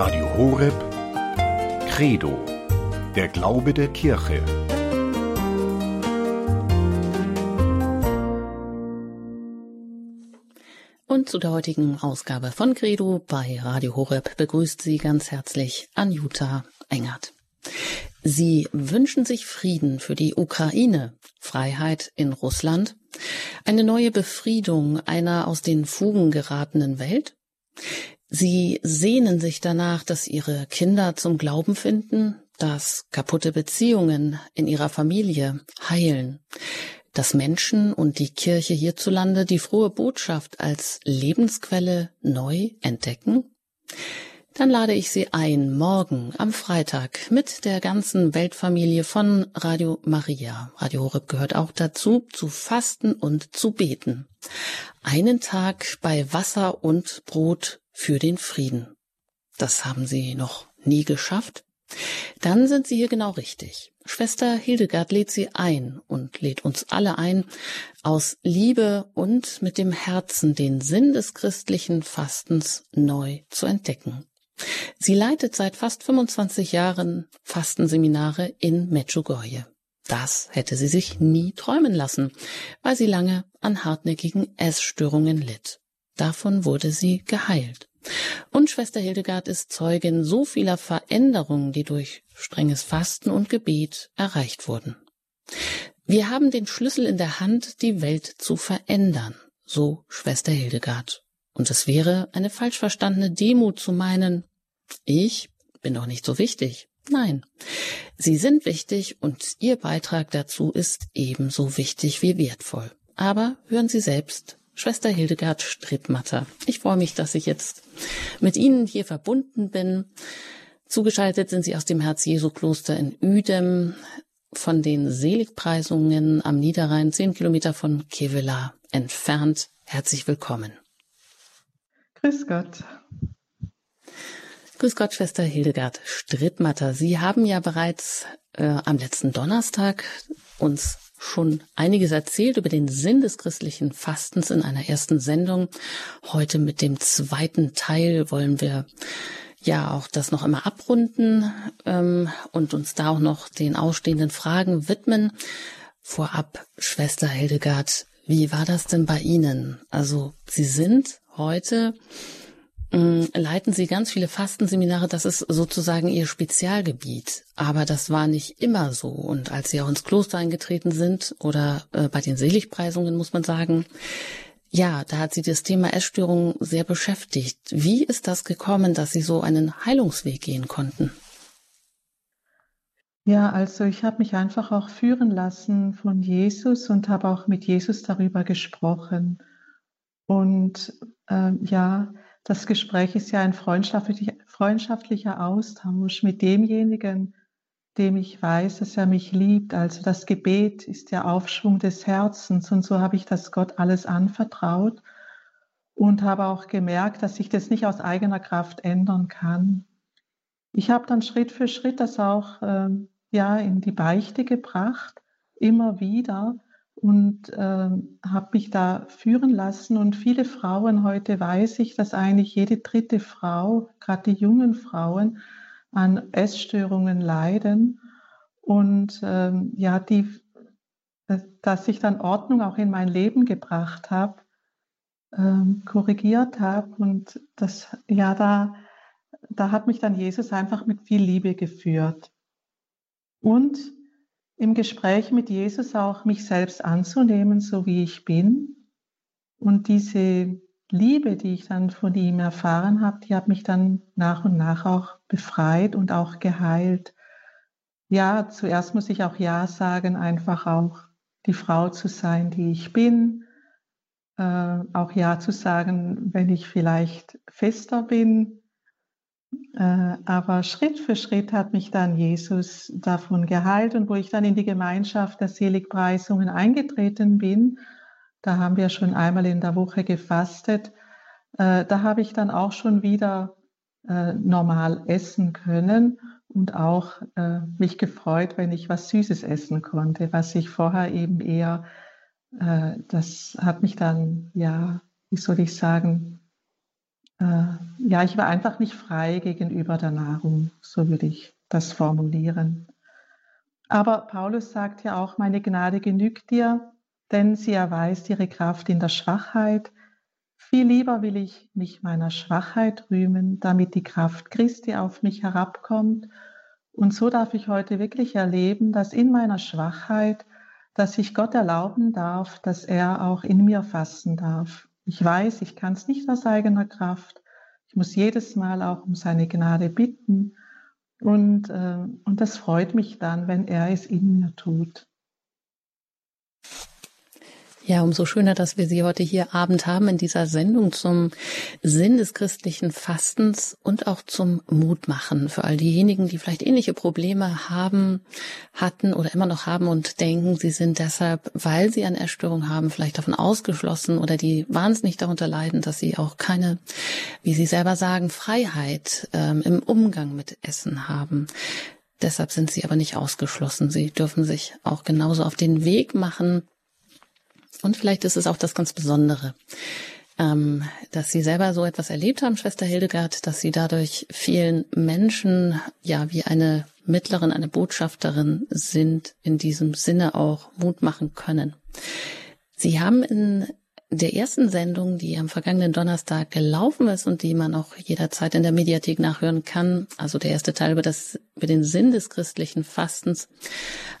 Radio Horeb Credo, der Glaube der Kirche. Und zu der heutigen Ausgabe von Credo bei Radio Horeb begrüßt Sie ganz herzlich Anjuta Engert. Sie wünschen sich Frieden für die Ukraine, Freiheit in Russland, eine neue Befriedung einer aus den Fugen geratenen Welt? Sie sehnen sich danach, dass ihre Kinder zum Glauben finden, dass kaputte Beziehungen in ihrer Familie heilen, dass Menschen und die Kirche hierzulande die frohe Botschaft als Lebensquelle neu entdecken? Dann lade ich Sie ein, morgen am Freitag mit der ganzen Weltfamilie von Radio Maria, Radio Horeb gehört auch dazu, zu fasten und zu beten. Einen Tag bei Wasser und Brot für den Frieden. Das haben Sie noch nie geschafft? Dann sind Sie hier genau richtig. Schwester Hildegard lädt Sie ein und lädt uns alle ein, aus Liebe und mit dem Herzen den Sinn des christlichen Fastens neu zu entdecken. Sie leitet seit fast 25 Jahren Fastenseminare in Medjugorje. Das hätte sie sich nie träumen lassen, weil sie lange an hartnäckigen Essstörungen litt. Davon wurde sie geheilt. Und Schwester Hildegard ist Zeugin so vieler Veränderungen, die durch strenges Fasten und Gebet erreicht wurden. Wir haben den Schlüssel in der Hand, die Welt zu verändern, so Schwester Hildegard. Und es wäre eine falsch verstandene Demut zu meinen, ich bin doch nicht so wichtig. Nein, Sie sind wichtig und Ihr Beitrag dazu ist ebenso wichtig wie wertvoll. Aber hören Sie selbst, Schwester Hildegard Strittmatter. Ich freue mich, dass ich jetzt mit Ihnen hier verbunden bin. Zugeschaltet sind Sie aus dem Herz-Jesu-Kloster in Uedem von den Seligpreisungen am Niederrhein, zehn Kilometer von Kevela entfernt. Herzlich willkommen. Grüß Gott. Grüß Gott, Schwester Hildegard Strittmatter. Sie haben ja bereits äh, am letzten Donnerstag uns schon einiges erzählt über den Sinn des christlichen Fastens in einer ersten Sendung. Heute mit dem zweiten Teil wollen wir ja auch das noch immer abrunden ähm, und uns da auch noch den ausstehenden Fragen widmen. Vorab, Schwester Hildegard, wie war das denn bei Ihnen? Also Sie sind heute leiten Sie ganz viele Fastenseminare. Das ist sozusagen Ihr Spezialgebiet. Aber das war nicht immer so. Und als Sie auch ins Kloster eingetreten sind oder äh, bei den Seligpreisungen, muss man sagen, ja, da hat Sie das Thema Essstörung sehr beschäftigt. Wie ist das gekommen, dass Sie so einen Heilungsweg gehen konnten? Ja, also ich habe mich einfach auch führen lassen von Jesus und habe auch mit Jesus darüber gesprochen. Und äh, ja, das Gespräch ist ja ein freundschaftlicher, freundschaftlicher Austausch mit demjenigen, dem ich weiß, dass er mich liebt. Also das Gebet ist der Aufschwung des Herzens und so habe ich das Gott alles anvertraut und habe auch gemerkt, dass ich das nicht aus eigener Kraft ändern kann. Ich habe dann Schritt für Schritt das auch äh, ja in die Beichte gebracht, immer wieder und äh, habe mich da führen lassen. Und viele Frauen, heute weiß ich, dass eigentlich jede dritte Frau, gerade die jungen Frauen, an Essstörungen leiden. Und ähm, ja, die, dass ich dann Ordnung auch in mein Leben gebracht habe, ähm, korrigiert habe. Und das, ja, da, da hat mich dann Jesus einfach mit viel Liebe geführt. Und im Gespräch mit Jesus auch mich selbst anzunehmen, so wie ich bin. Und diese Liebe, die ich dann von ihm erfahren habe, die hat mich dann nach und nach auch befreit und auch geheilt. Ja, zuerst muss ich auch Ja sagen, einfach auch die Frau zu sein, die ich bin. Äh, auch Ja zu sagen, wenn ich vielleicht fester bin, aber Schritt für Schritt hat mich dann Jesus davon geheilt und wo ich dann in die Gemeinschaft der Seligpreisungen eingetreten bin, da haben wir schon einmal in der Woche gefastet, äh, da habe ich dann auch schon wieder äh, normal essen können und auch mich gefreut, wenn ich was Süßes essen konnte, was ich vorher eben eher, das hat mich dann, ja, wie soll ich sagen, äh, ja, ich war einfach nicht frei gegenüber der Nahrung, so würde ich das formulieren. Aber Paulus sagt ja auch, meine Gnade genügt dir, denn sie erweist ihre Kraft in der Schwachheit. Viel lieber will ich mich meiner Schwachheit rühmen, damit die Kraft Christi auf mich herabkommt. Und so darf ich heute wirklich erleben, dass in meiner Schwachheit, dass ich Gott erlauben darf, dass er auch in mir fassen darf. Ich weiß, ich kann es nicht aus eigener Kraft. Ich muss jedes Mal auch um seine Gnade bitten. Und, äh, und das freut mich dann, wenn er es in mir tut. Ja, umso schöner, dass wir Sie heute hier Abend haben in dieser Sendung zum Sinn des christlichen Fastens und auch zum Mutmachen für all diejenigen, die vielleicht ähnliche Probleme haben, hatten oder immer noch haben und denken, sie sind deshalb, weil sie eine Erstörung haben, vielleicht davon ausgeschlossen oder die wahnsinnig darunter leiden, dass sie auch keine, wie Sie selber sagen, Freiheit ähm, im Umgang mit Essen haben. Deshalb sind sie aber nicht ausgeschlossen. Sie dürfen sich auch genauso auf den Weg machen, und vielleicht ist es auch das ganz Besondere, ähm, dass Sie selber so etwas erlebt haben, Schwester Hildegard, dass Sie dadurch vielen Menschen ja wie eine Mittlerin, eine Botschafterin sind, in diesem Sinne auch Mut machen können. Sie haben in der ersten Sendung, die am vergangenen Donnerstag gelaufen ist und die man auch jederzeit in der Mediathek nachhören kann, also der erste Teil über das, über den Sinn des christlichen Fastens,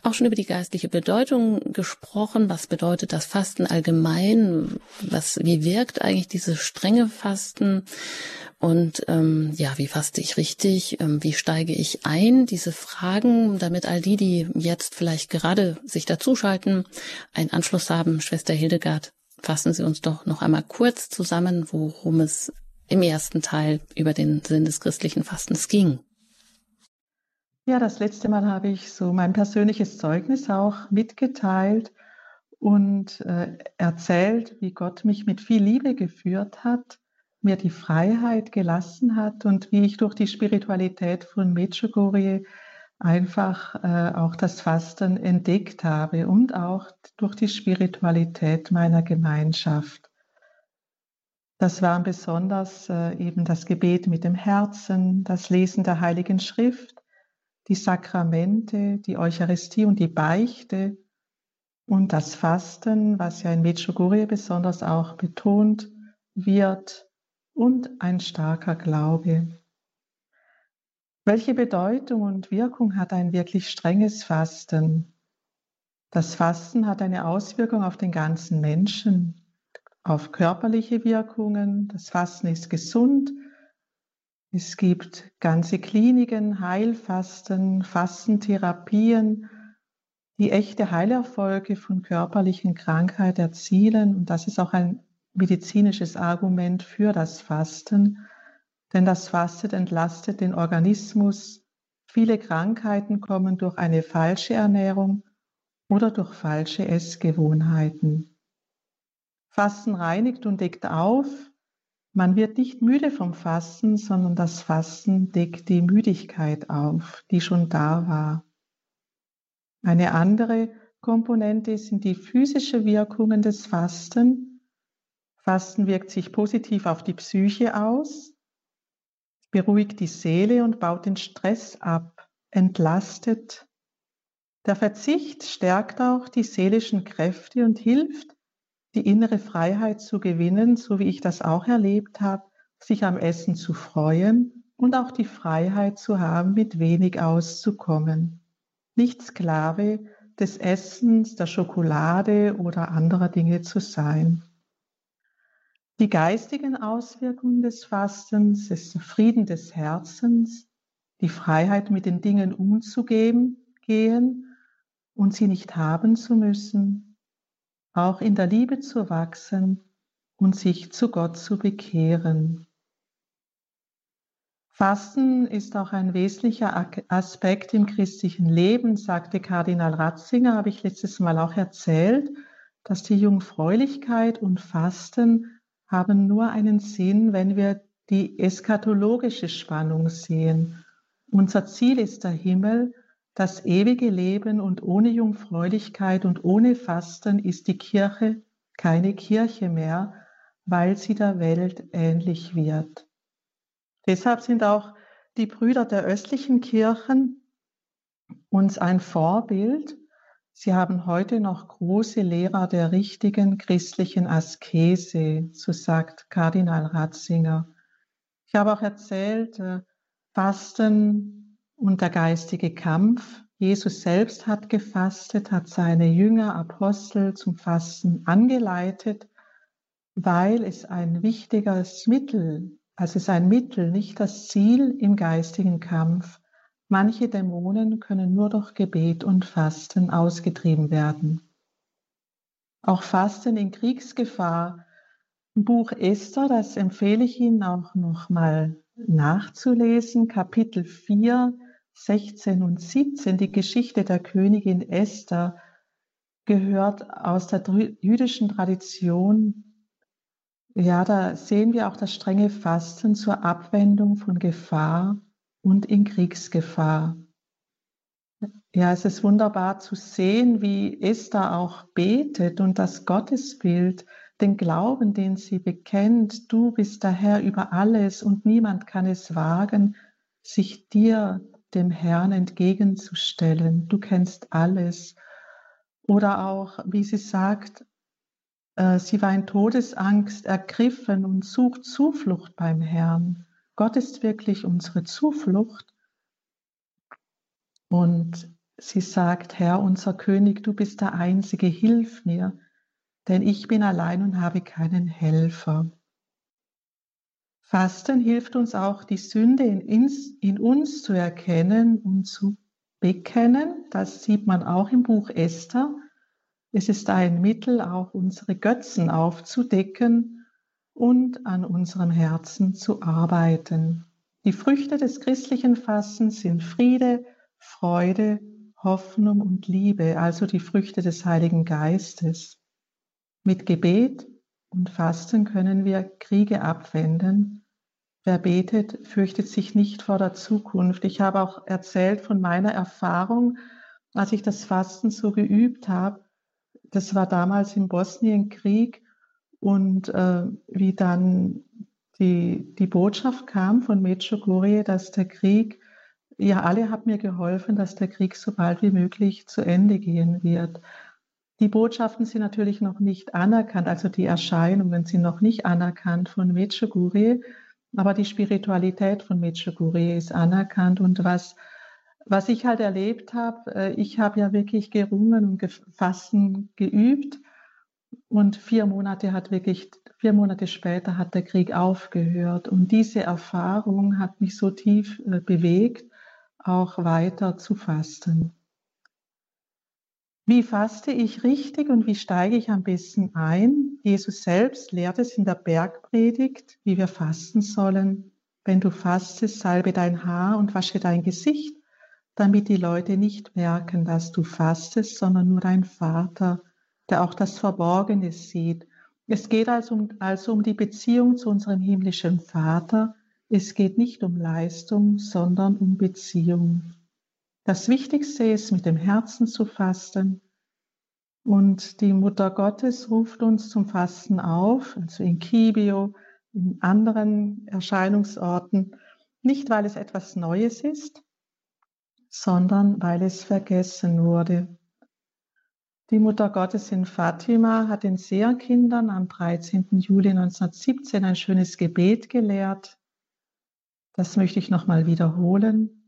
auch schon über die geistliche Bedeutung gesprochen. Was bedeutet das Fasten allgemein? Was, wie wirkt eigentlich dieses strenge Fasten? Und ähm, ja, wie faste ich richtig? Ähm, wie steige ich ein? Diese Fragen, damit all die, die jetzt vielleicht gerade sich dazuschalten, einen Anschluss haben. Schwester Hildegard fassen Sie uns doch noch einmal kurz zusammen, worum es im ersten Teil über den Sinn des christlichen Fastens ging. Ja, das letzte Mal habe ich so mein persönliches Zeugnis auch mitgeteilt und äh, erzählt, wie Gott mich mit viel Liebe geführt hat, mir die Freiheit gelassen hat und wie ich durch die Spiritualität von Medjugorje einfach äh, auch das Fasten entdeckt habe und auch durch die Spiritualität meiner Gemeinschaft. Das waren besonders äh, eben das Gebet mit dem Herzen, das Lesen der Heiligen Schrift, die Sakramente, die Eucharistie und die Beichte und das Fasten, was ja in Medjugorje besonders auch betont wird, und ein starker Glaube. Welche Bedeutung und Wirkung hat ein wirklich strenges Fasten? Das Fasten hat eine Auswirkung auf den ganzen Menschen, auf körperliche Wirkungen. Das Fasten ist gesund. Es gibt ganze Kliniken, Heilfasten, Fastentherapien, die echte Heilerfolge von körperlichen Krankheiten erzielen. Und das ist auch ein medizinisches Argument für das Fasten denn das Fasten entlastet den Organismus. Viele Krankheiten kommen durch eine falsche Ernährung oder durch falsche Essgewohnheiten. Fasten reinigt und deckt auf. Man wird nicht müde vom Fasten, sondern das Fasten deckt die Müdigkeit auf, die schon da war. Eine andere Komponente sind die physischen Wirkungen des Fasten. Fasten wirkt sich positiv auf die Psyche aus beruhigt die Seele und baut den Stress ab, entlastet. Der Verzicht stärkt auch die seelischen Kräfte und hilft, die innere Freiheit zu gewinnen, so wie ich das auch erlebt habe, sich am Essen zu freuen und auch die Freiheit zu haben, mit wenig auszukommen. Nicht Sklave des Essens, der Schokolade oder anderer Dinge zu sein. Die geistigen Auswirkungen des Fastens ist der Frieden des Herzens, die Freiheit, mit den Dingen umzugehen gehen und sie nicht haben zu müssen, auch in der Liebe zu wachsen und sich zu Gott zu bekehren. Fasten ist auch ein wesentlicher Aspekt im christlichen Leben, sagte Kardinal Ratzinger, habe ich letztes Mal auch erzählt, dass die Jungfräulichkeit und Fasten haben nur einen Sinn, wenn wir die eschatologische Spannung sehen. Unser Ziel ist der Himmel, das ewige Leben und ohne Jungfräulichkeit und ohne Fasten ist die Kirche keine Kirche mehr, weil sie der Welt ähnlich wird. Deshalb sind auch die Brüder der östlichen Kirchen uns ein Vorbild. Sie haben heute noch große Lehrer der richtigen christlichen Askese, so sagt Kardinal Ratzinger. Ich habe auch erzählt, äh, Fasten und der geistige Kampf. Jesus selbst hat gefastet, hat seine Jünger, Apostel zum Fasten angeleitet, weil es ein wichtiges Mittel, also es ist ein Mittel, nicht das Ziel im geistigen Kampf. Manche Dämonen können nur durch Gebet und Fasten ausgetrieben werden. Auch Fasten in Kriegsgefahr Buch Esther, das empfehle ich Ihnen auch nochmal nachzulesen, Kapitel 4, 16 und 17, die Geschichte der Königin Esther gehört aus der jüdischen Tradition. Ja, da sehen wir auch das strenge Fasten zur Abwendung von Gefahr und in Kriegsgefahr. Ja, es ist wunderbar zu sehen, wie Esther auch betet und das Gottesbild den Glauben, den sie bekennt, du bist der Herr über alles und niemand kann es wagen, sich dir, dem Herrn, entgegenzustellen. Du kennst alles. Oder auch, wie sie sagt, äh, sie war in Todesangst ergriffen und sucht Zuflucht beim Herrn. Gott ist wirklich unsere Zuflucht. Und sie sagt, Herr, unser König, du bist der Einzige, hilf mir denn ich bin allein und habe keinen Helfer. Fasten hilft uns auch, die Sünde in, in, uns zu erkennen und zu bekennen. Das sieht man auch im Buch Esther. Es ist ein Mittel, auch unsere Götzen aufzudecken und an unserem Herzen zu arbeiten. Die Früchte des christlichen Fastens sind Friede, Freude, Hoffnung und Liebe, also die Früchte des Heiligen Geistes. Mit Gebet und Fasten können wir Kriege abwenden. Wer betet, fürchtet sich nicht vor der Zukunft. Ich habe auch erzählt von meiner Erfahrung, als ich das Fasten so geübt habe. Das war damals im Bosnienkrieg und äh, wie dann die, die Botschaft kam von Medjugorje, dass der Krieg, ja, alle haben mir geholfen, dass der Krieg so bald wie möglich zu Ende gehen wird. Die Botschaften sind natürlich noch nicht anerkannt, also die Erscheinungen sind noch nicht anerkannt von Medjugorje, aber die Spiritualität von Medjugorje ist anerkannt und was was ich halt erlebt habe, äh, ich habe ja wirklich gerungen und Fasten geübt und vier Monate hat wirklich, vier Monate später hat der Krieg aufgehört und diese Erfahrung hat mich so tief äh, bewegt, auch weiter zu fasten. Wie faste ich richtig und wie steige ich am besten ein? Jesus selbst lehrt es in der Bergpredigt, wie wir fasten sollen. Wenn du fastest, salbe dein Haar und wasche dein Gesicht, damit die Leute nicht merken, dass du fastest, sondern nur dein Vater, der auch das Verborgene sieht. Es geht also um, also um die Beziehung zu unserem himmlischen Vater. Es geht nicht um Leistung, sondern um Beziehung. Das Wichtigste ist, mit dem Herzen zu fasten. Und die Mutter Gottes ruft uns zum Fasten auf, also in Kibio, in anderen Erscheinungsorten, nicht weil es etwas Neues ist, sondern weil es vergessen wurde. Die Mutter Gottes in Fatima hat den Seherkindern am 13. Juli 1917 ein schönes Gebet gelehrt. Das möchte ich nochmal wiederholen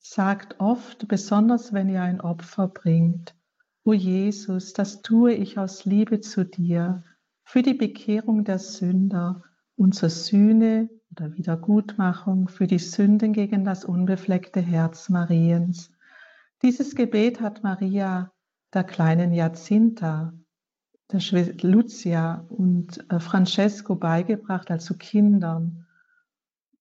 sagt oft, besonders wenn ihr ein Opfer bringt, O Jesus, das tue ich aus Liebe zu dir, für die Bekehrung der Sünder und zur Sühne oder Wiedergutmachung für die Sünden gegen das unbefleckte Herz Mariens. Dieses Gebet hat Maria der kleinen Jacinta, der Schwester Lucia und äh, Francesco beigebracht, also Kindern.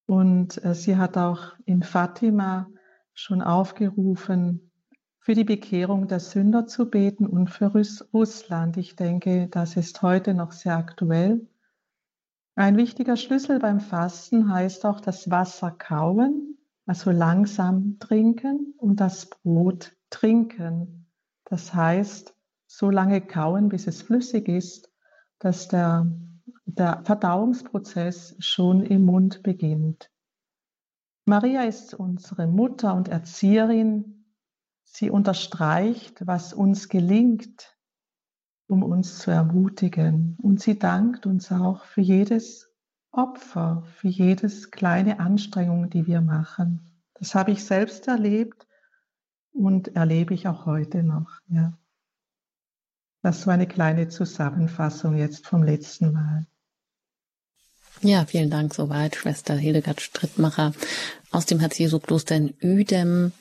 Und äh, sie hat auch in Fatima schon aufgerufen, für die Bekehrung der Sünder zu beten und für Russland. Ich denke, das ist heute noch sehr aktuell. Ein wichtiger Schlüssel beim Fasten heißt auch das Wasser kauen, also langsam trinken und das Brot trinken. Das heißt, so lange kauen, bis es flüssig ist, dass der, der Verdauungsprozess schon im Mund beginnt. Maria ist unsere Mutter und Erzieherin. Sie unterstreicht, was uns gelingt, um uns zu ermutigen. Und sie dankt uns auch für jedes Opfer, für jedes kleine Anstrengung, die wir machen. Das habe ich selbst erlebt und erlebe ich auch heute noch. Ja. Das so eine kleine Zusammenfassung jetzt vom letzten Mal. Ja, vielen Dank soweit, Schwester Hildegard Strittmacher aus dem Herz-Jesu-Kloster in Uedem.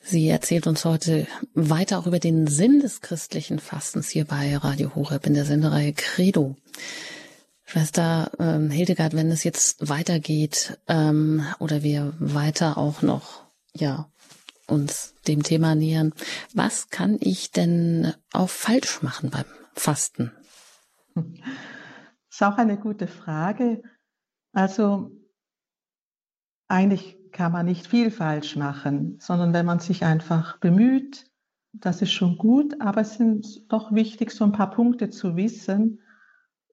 Sie erzählt uns heute weiter auch über den Sinn des christlichen Fastens hier bei Radio Horeb in der Sendereihe Credo. Schwester ähm, Hildegard, wenn es jetzt weitergeht ähm, oder wir weiter auch noch ja uns dem Thema nähern, was kann ich denn auch falsch machen beim Fasten? Das ist auch eine gute Frage. Also eigentlich kann man nicht viel falsch machen, sondern wenn man sich einfach bemüht, das ist schon gut, aber es sind doch wichtig, so ein paar Punkte zu wissen,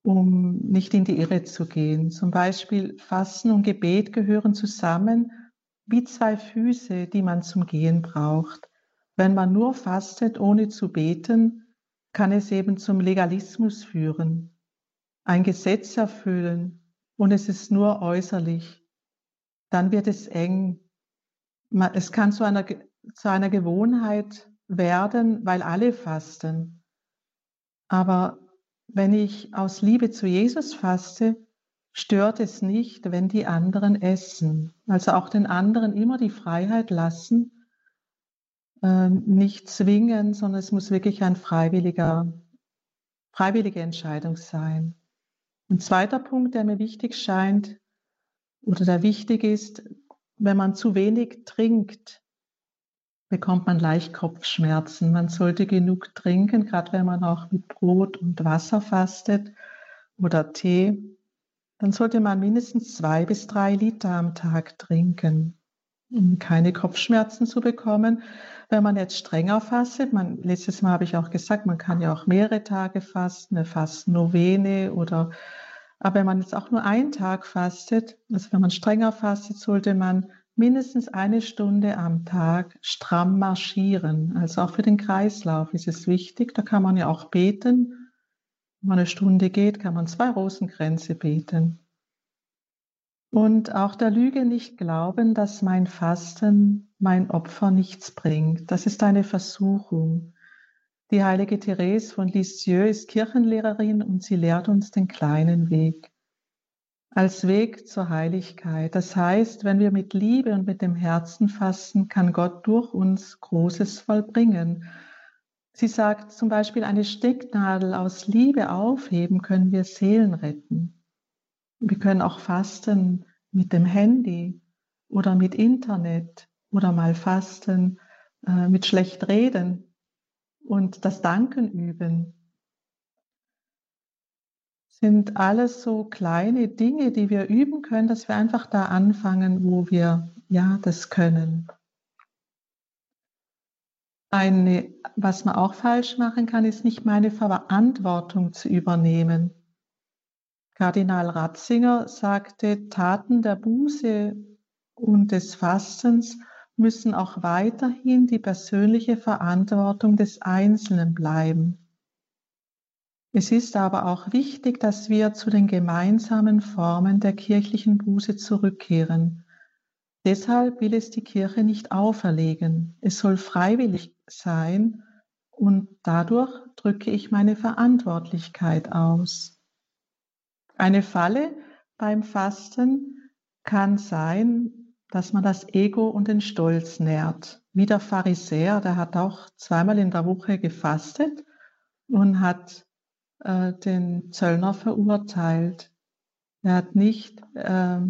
um nicht in die Irre zu gehen. Zum Beispiel Fasten und Gebet gehören zusammen wie zwei Füße, die man zum Gehen braucht. Wenn man nur fastet, ohne zu beten, kann es eben zum Legalismus führen, ein Gesetz erfüllen und es ist nur äußerlich. Dann wird es eng. Es kann zu einer, zu einer Gewohnheit werden, weil alle fasten. Aber wenn ich aus Liebe zu Jesus faste, stört es nicht, wenn die anderen essen. Also auch den anderen immer die Freiheit lassen, äh, nicht zwingen, sondern es muss wirklich ein freiwilliger, freiwillige Entscheidung sein. Ein zweiter Punkt, der mir wichtig scheint oder der wichtig ist, wenn man zu wenig trinkt, bekommt man leicht Kopfschmerzen. Man sollte genug trinken, gerade wenn man auch mit Brot und Wasser fastet oder Tee dann sollte man mindestens zwei bis drei Liter am Tag trinken, um keine Kopfschmerzen zu bekommen. Wenn man jetzt strenger fastet, man, letztes Mal habe ich auch gesagt, man kann ja auch mehrere Tage fasten, eine Fastennovene oder, aber wenn man jetzt auch nur einen Tag fastet, also wenn man strenger fastet, sollte man mindestens eine Stunde am Tag stramm marschieren. Also auch für den Kreislauf ist es wichtig. Da kann man ja auch beten wenn man eine Stunde geht, kann man zwei Rosenkränze beten. Und auch der Lüge nicht glauben, dass mein Fasten, mein Opfer nichts bringt. Das ist eine Versuchung. Die heilige Therese von Lisieux ist Kirchenlehrerin und sie lehrt uns den kleinen Weg als Weg zur Heiligkeit. Das heißt, wenn wir mit Liebe und mit dem Herzen fasten, kann Gott durch uns Großes vollbringen. Sie sagt zum Beispiel, eine Stecknadel aus Liebe aufheben können wir Seelen retten. Wir können auch fasten mit dem Handy oder mit Internet oder mal fasten äh, mit schlecht reden und das Danken üben. Sind alles so kleine Dinge, die wir üben können, dass wir einfach da anfangen, wo wir ja das können. Eine, was man auch falsch machen kann, ist nicht meine Verantwortung zu übernehmen. Kardinal Ratzinger sagte, Taten der Buße und des Fastens müssen auch weiterhin die persönliche Verantwortung des Einzelnen bleiben. Es ist aber auch wichtig, dass wir zu den gemeinsamen Formen der kirchlichen Buße zurückkehren. Deshalb will es die Kirche nicht auferlegen. Es soll freiwillig sein und dadurch drücke ich meine Verantwortlichkeit aus. Eine Falle beim Fasten kann sein, dass man das Ego und den Stolz nährt. Wie der Pharisäer, der hat auch zweimal in der Woche gefastet und hat äh, den Zöllner verurteilt. Er hat nicht äh,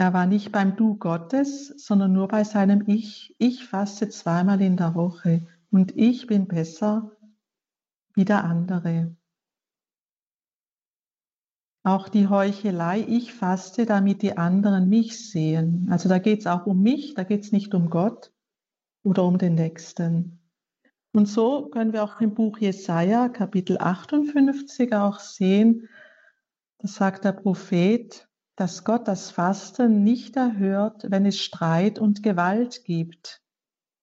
er war nicht beim Du Gottes, sondern nur bei seinem Ich. Ich faste zweimal in der Woche und ich bin besser wie der andere. Auch die Heuchelei, ich faste, damit die anderen mich sehen. Also da geht es auch um mich, da geht es nicht um Gott oder um den Nächsten. Und so können wir auch im Buch Jesaja, Kapitel 58, auch sehen, da sagt der Prophet, dass Gott das Fasten nicht erhört, wenn es Streit und Gewalt gibt,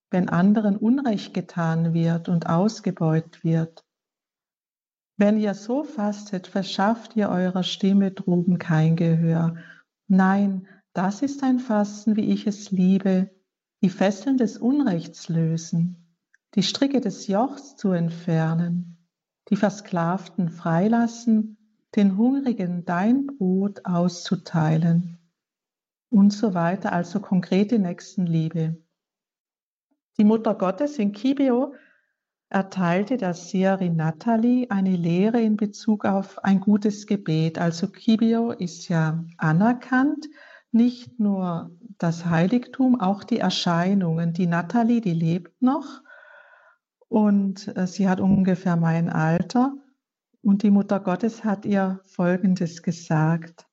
wenn anderen Unrecht getan wird und ausgebeutet wird. Wenn ihr so fastet, verschafft ihr eurer Stimme droben kein Gehör. Nein, das ist ein Fasten, wie ich es liebe, die Fesseln des Unrechts lösen, die Stricke des Jochs zu entfernen, die Versklavten freilassen, den Hungrigen dein Brot auszuteilen und so weiter, also konkrete Nächstenliebe. Die Mutter Gottes in Kibio erteilte der Seherin Natalie eine Lehre in Bezug auf ein gutes Gebet. Also Kibio ist ja anerkannt, nicht nur das Heiligtum, auch die Erscheinungen. Die Natalie, die lebt noch und äh, sie hat ungefähr mein Alter. Und die Mutter Gottes hat ihr Folgendes gesagt.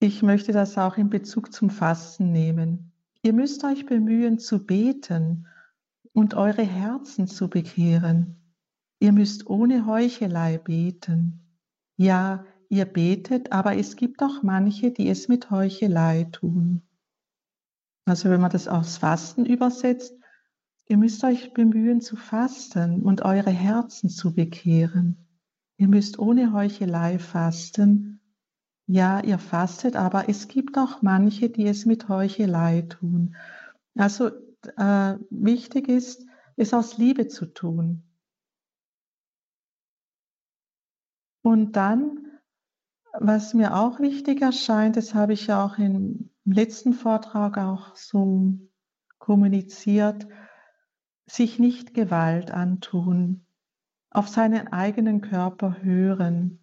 Ich möchte das auch in Bezug zum Fasten nehmen. Ihr müsst euch bemühen zu beten und eure Herzen zu bekehren. Ihr müsst ohne Heuchelei beten. Ja, ihr betet, aber es gibt auch manche, die es mit Heuchelei tun. Also wenn man das aufs Fasten übersetzt, ihr müsst euch bemühen zu fasten und eure Herzen zu bekehren. Ihr müsst ohne Heuchelei fasten. Ja, ihr fastet, aber es gibt auch manche, die es mit Heuchelei tun. Also äh, wichtig ist, es aus Liebe zu tun. Und dann, was mir auch wichtig erscheint, das habe ich ja auch im letzten Vortrag auch so kommuniziert, sich nicht Gewalt antun, auf seinen eigenen Körper hören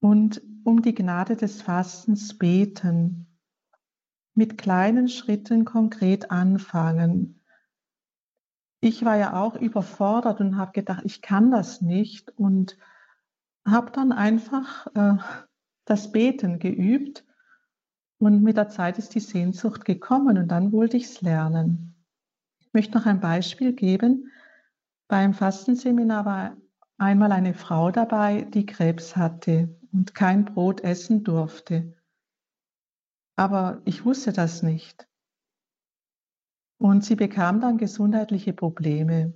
und um die Gnade des Fastens beten mit kleinen Schritten konkret anfangen. Ich war ja auch überfordert und habe gedacht, ich kann das nicht und habe dann einfach äh, das Beten geübt und mit der Zeit ist die Sehnsucht gekommen und dann wollte ich es lernen. Ich möchte noch ein Beispiel geben. Beim Fastenseminar war einmal eine Frau dabei, die Krebs hatte und kein Brot essen durfte. Aber ich wusste das nicht. Und sie bekam dann gesundheitliche Probleme.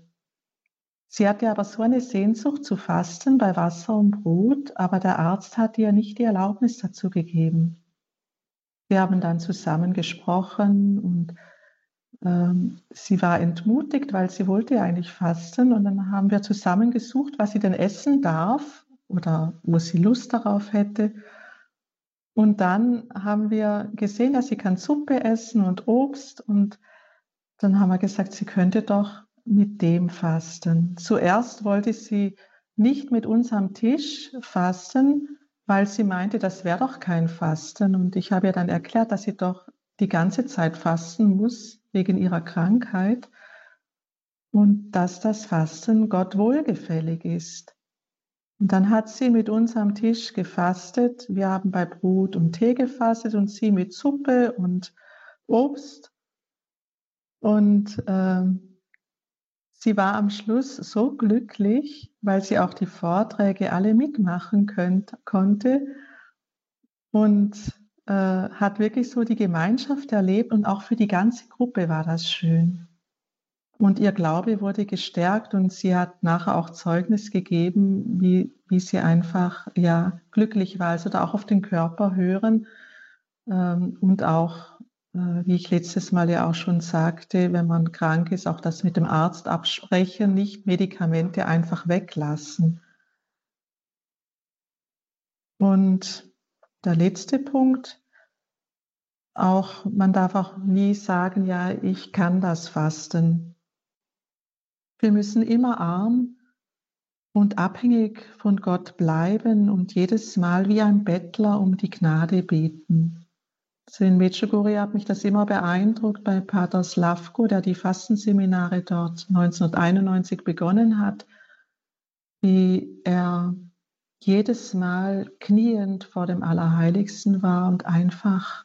Sie hatte aber so eine Sehnsucht zu fasten bei Wasser und Brot, aber der Arzt hat ihr nicht die Erlaubnis dazu gegeben. Wir haben dann zusammen gesprochen und sie war entmutigt, weil sie wollte eigentlich fasten. Und dann haben wir zusammen gesucht, was sie denn essen darf oder wo sie Lust darauf hätte. Und dann haben wir gesehen, dass sie kann Suppe essen und Obst. Und dann haben wir gesagt, sie könnte doch mit dem fasten. Zuerst wollte sie nicht mit uns am Tisch fasten, weil sie meinte, das wäre doch kein Fasten. Und ich habe ihr dann erklärt, dass sie doch die ganze Zeit fasten muss wegen ihrer Krankheit und dass das Fasten Gott wohlgefällig ist. Und dann hat sie mit uns am Tisch gefastet. Wir haben bei Brot und Tee gefastet und sie mit Suppe und Obst. Und äh, sie war am Schluss so glücklich, weil sie auch die Vorträge alle mitmachen könnt, konnte und äh, hat wirklich so die Gemeinschaft erlebt und auch für die ganze Gruppe war das schön. Und ihr Glaube wurde gestärkt und sie hat nachher auch Zeugnis gegeben, wie, wie sie einfach ja glücklich war. Also da auch auf den Körper hören ähm, und auch, äh, wie ich letztes Mal ja auch schon sagte, wenn man krank ist, auch das mit dem Arzt absprechen, nicht Medikamente einfach weglassen. Und der letzte Punkt, auch man darf auch nie sagen, ja, ich kann das fasten. Wir müssen immer arm und abhängig von Gott bleiben und jedes Mal wie ein Bettler um die Gnade beten. Also in Medjugorje hat mich das immer beeindruckt bei Pater Slavko, der die Fastenseminare dort 1991 begonnen hat, wie er jedes Mal kniend vor dem Allerheiligsten war und einfach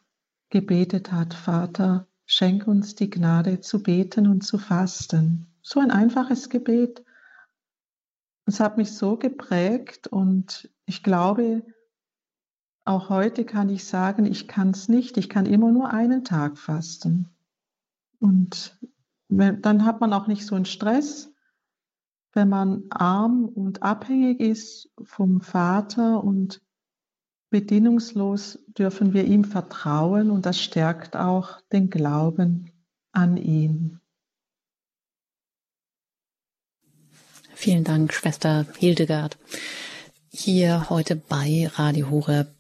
gebetet hat, Vater, schenk uns die Gnade zu beten und zu fasten. So ein einfaches Gebet. Es hat mich so geprägt und ich glaube, auch heute kann ich sagen, ich kann es nicht. Ich kann immer nur einen Tag fasten. Und dann hat man auch nicht so einen Stress, wenn man arm und abhängig ist vom Vater und bedingungslos dürfen wir ihm vertrauen und das stärkt auch den Glauben an ihn. Vielen Dank, Schwester Hildegard. Hier heute bei Radio Horeb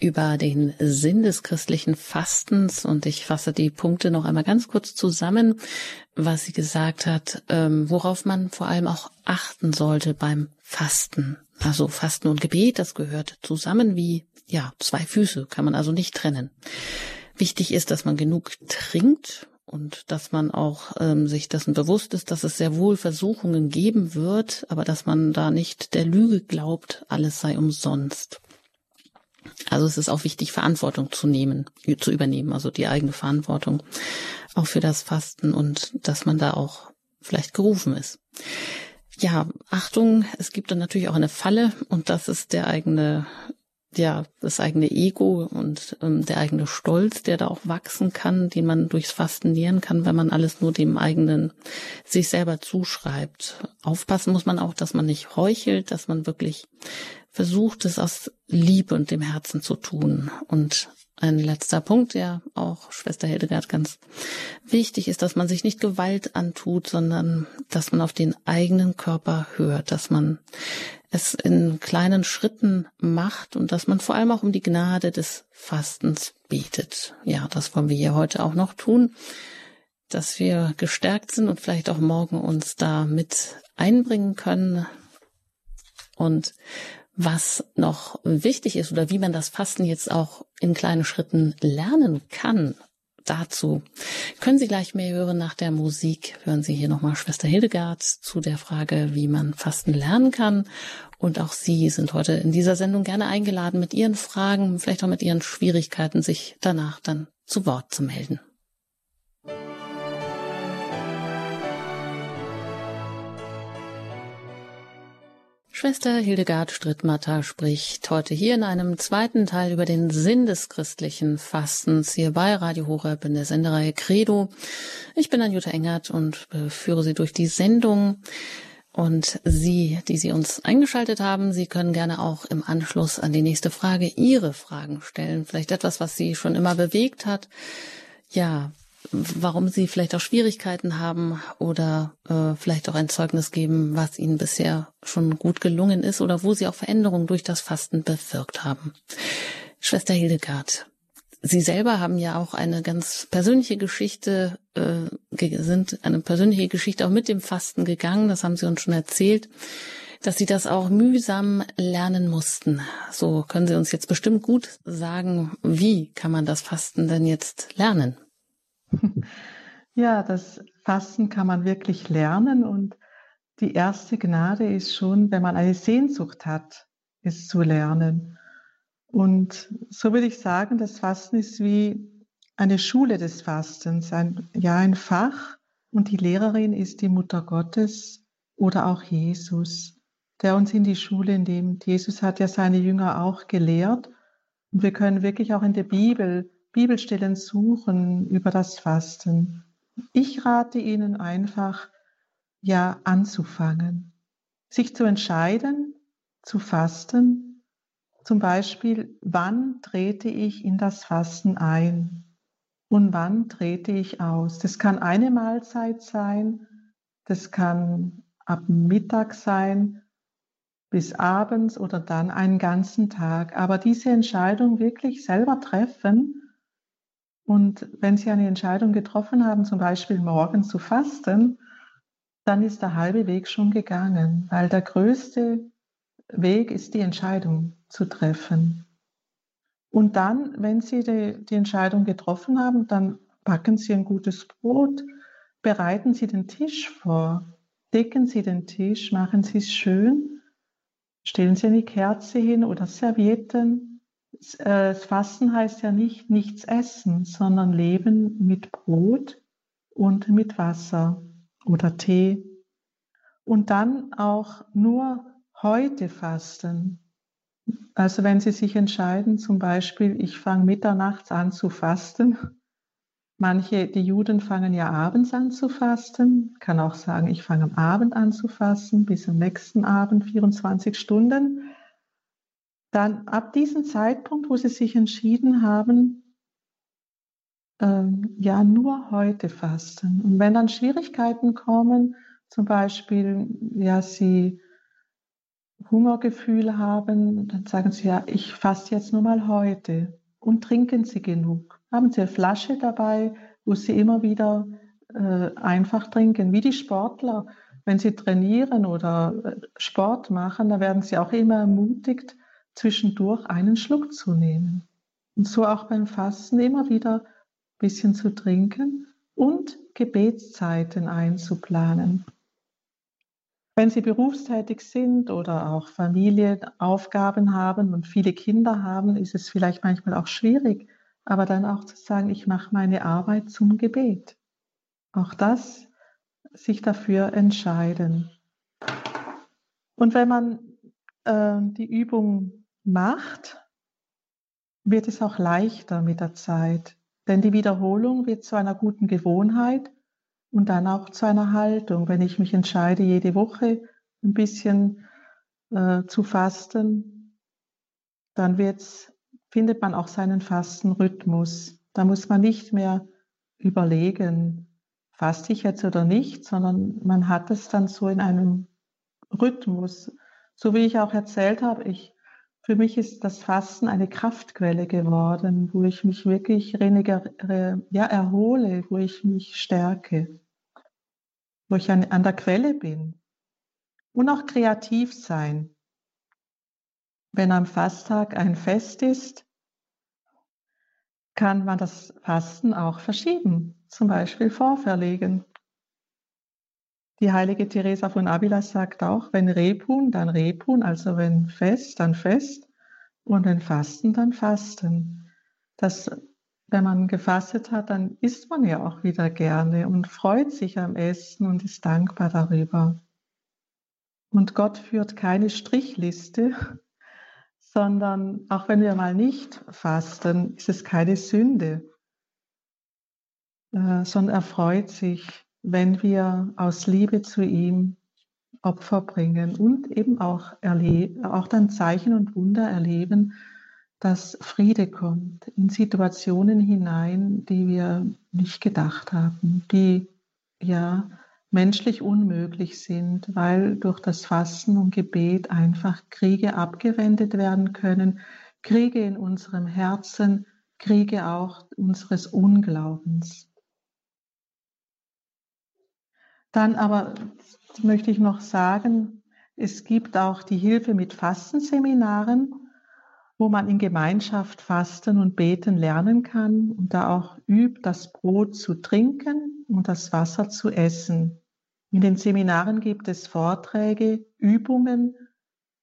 über den Sinn des christlichen Fastens und ich fasse die Punkte noch einmal ganz kurz zusammen, was sie gesagt hat, ähm, worauf man vor allem auch achten sollte beim Fasten. Also Fasten und Gebet, das gehört zusammen wie ja zwei Füße, kann man also nicht trennen. Wichtig ist, dass man genug trinkt und dass man auch ähm, sich dessen bewusst ist, dass es sehr wohl Versuchungen geben wird, aber dass man da nicht der Lüge glaubt, alles sei umsonst. Also es ist auch wichtig, Verantwortung zu nehmen, zu übernehmen, also die eigene Verantwortung auch für das Fasten und dass man da auch vielleicht gerufen ist. Ja, Achtung, es gibt dann natürlich auch eine Falle und das ist der eigene ja, das eigene Ego und ähm, der eigene Stolz, der da auch wachsen kann, den man durchs Fasten nähren kann, wenn man alles nur dem eigenen sich selber zuschreibt. Aufpassen muss man auch, dass man nicht heuchelt, dass man wirklich versucht, es aus Liebe und dem Herzen zu tun. Und ein letzter Punkt, der auch Schwester Hildegard ganz wichtig ist, dass man sich nicht Gewalt antut, sondern dass man auf den eigenen Körper hört, dass man es in kleinen Schritten macht und dass man vor allem auch um die Gnade des Fastens betet. Ja, das wollen wir hier heute auch noch tun, dass wir gestärkt sind und vielleicht auch morgen uns da mit einbringen können. Und was noch wichtig ist oder wie man das Fasten jetzt auch in kleinen Schritten lernen kann, dazu können Sie gleich mehr hören nach der Musik. Hören Sie hier nochmal Schwester Hildegard zu der Frage, wie man Fasten lernen kann. Und auch Sie sind heute in dieser Sendung gerne eingeladen, mit Ihren Fragen, vielleicht auch mit Ihren Schwierigkeiten, sich danach dann zu Wort zu melden. Schwester Hildegard Strittmatter spricht heute hier in einem zweiten Teil über den Sinn des christlichen Fastens hier bei Radio Horeb in der Sendereihe Credo. Ich bin Anjuta Engert und führe Sie durch die Sendung. Und Sie, die Sie uns eingeschaltet haben, Sie können gerne auch im Anschluss an die nächste Frage Ihre Fragen stellen. Vielleicht etwas, was Sie schon immer bewegt hat. Ja, warum sie vielleicht auch Schwierigkeiten haben oder äh, vielleicht auch ein Zeugnis geben, was ihnen bisher schon gut gelungen ist oder wo sie auch Veränderungen durch das Fasten bewirkt haben. Schwester Hildegard, Sie selber haben ja auch eine ganz persönliche Geschichte, äh, sind eine persönliche Geschichte auch mit dem Fasten gegangen, das haben Sie uns schon erzählt, dass Sie das auch mühsam lernen mussten. So können Sie uns jetzt bestimmt gut sagen, wie kann man das Fasten denn jetzt lernen? Ja, das Fasten kann man wirklich lernen und die erste Gnade ist schon, wenn man eine Sehnsucht hat, es zu lernen. Und so würde ich sagen, das Fasten ist wie eine Schule des Fastens, ein, ja ein Fach und die Lehrerin ist die Mutter Gottes oder auch Jesus, der uns in die Schule nimmt. Jesus hat ja seine Jünger auch gelehrt und wir können wirklich auch in der Bibel Bibelstellen suchen über das Fasten. Ich rate Ihnen einfach, ja, anzufangen, sich zu entscheiden, zu fasten. Zum Beispiel, wann trete ich in das Fasten ein und wann trete ich aus? Das kann eine Mahlzeit sein, das kann ab Mittag sein, bis abends oder dann einen ganzen Tag. Aber diese Entscheidung wirklich selber treffen, und wenn Sie eine Entscheidung getroffen haben, zum Beispiel morgen zu fasten, dann ist der halbe Weg schon gegangen, weil der größte Weg ist die Entscheidung zu treffen. Und dann, wenn Sie die, die Entscheidung getroffen haben, dann backen Sie ein gutes Brot, bereiten Sie den Tisch vor, decken Sie den Tisch, machen Sie es schön, stellen Sie eine Kerze hin oder Servietten, das Fasten heißt ja nicht nichts essen, sondern leben mit Brot und mit Wasser oder Tee. Und dann auch nur heute fasten. Also wenn Sie sich entscheiden, zum Beispiel, ich fange mitternachts an zu fasten. Manche, die Juden fangen ja abends an zu fasten. Kann auch sagen, ich fange am Abend an zu fasten, bis am nächsten Abend 24 Stunden. Dann ab diesem Zeitpunkt, wo Sie sich entschieden haben, ähm, ja, nur heute fasten. Und wenn dann Schwierigkeiten kommen, zum Beispiel, ja, Sie Hungergefühl haben, dann sagen Sie ja, ich faste jetzt nur mal heute und trinken Sie genug. Haben Sie eine Flasche dabei, wo Sie immer wieder äh, einfach trinken, wie die Sportler. Wenn sie trainieren oder äh, Sport machen, da werden sie auch immer ermutigt, zwischendurch einen Schluck zu nehmen. Und so auch beim Fasten immer wieder ein bisschen zu trinken und Gebetszeiten einzuplanen. Wenn Sie berufstätig sind oder auch Familienaufgaben haben und viele Kinder haben, ist es vielleicht manchmal auch schwierig, aber dann auch zu sagen, ich mache meine Arbeit zum Gebet. Auch das, sich dafür entscheiden. Und wenn man äh, die Übung macht, wird es auch leichter mit der Zeit. Denn die Wiederholung wird zu einer guten Gewohnheit und dann auch zu einer Haltung. Wenn ich mich entscheide, jede Woche ein bisschen äh, zu fasten, dann wird's, findet man auch seinen Fastenrhythmus. Da muss man nicht mehr überlegen, faste ich jetzt oder nicht, sondern man hat es dann so in einem Rhythmus. So wie ich auch erzählt habe, ich, für mich ist das Fasten eine Kraftquelle geworden, wo ich mich wirklich ja, erhole, wo ich mich stärke wo ich an, an der Quelle bin. Und auch kreativ sein. Wenn am Fasttag ein Fest ist, kann man das Fasten auch verschieben, zum Beispiel vorverlegen. Die heilige Teresa von Avila sagt auch, wenn Rebhuhn, dann Rebhuhn, also wenn Fest, dann Fest und wenn Fasten, dann Fasten. Das wenn man gefastet hat, dann isst man ja auch wieder gerne und freut sich am Essen und ist dankbar darüber. Und Gott führt keine Strichliste, sondern auch wenn wir mal nicht fasten, ist es keine Sünde, äh, sondern er freut sich, wenn wir aus Liebe zu ihm Opfer bringen und eben auch, auch dann Zeichen und Wunder erleben, dass Friede kommt in Situationen hinein, die wir nicht gedacht haben, die ja menschlich unmöglich sind, weil durch das Fasten und Gebet einfach Kriege abgewendet werden können, Kriege in unserem Herzen, Kriege auch unseres Unglaubens. Dann aber möchte ich noch sagen, es gibt auch die Hilfe mit Fastenseminaren wo man in Gemeinschaft fasten und beten lernen kann und da auch übt, das Brot zu trinken und das Wasser zu essen. In den Seminaren gibt es Vorträge, Übungen,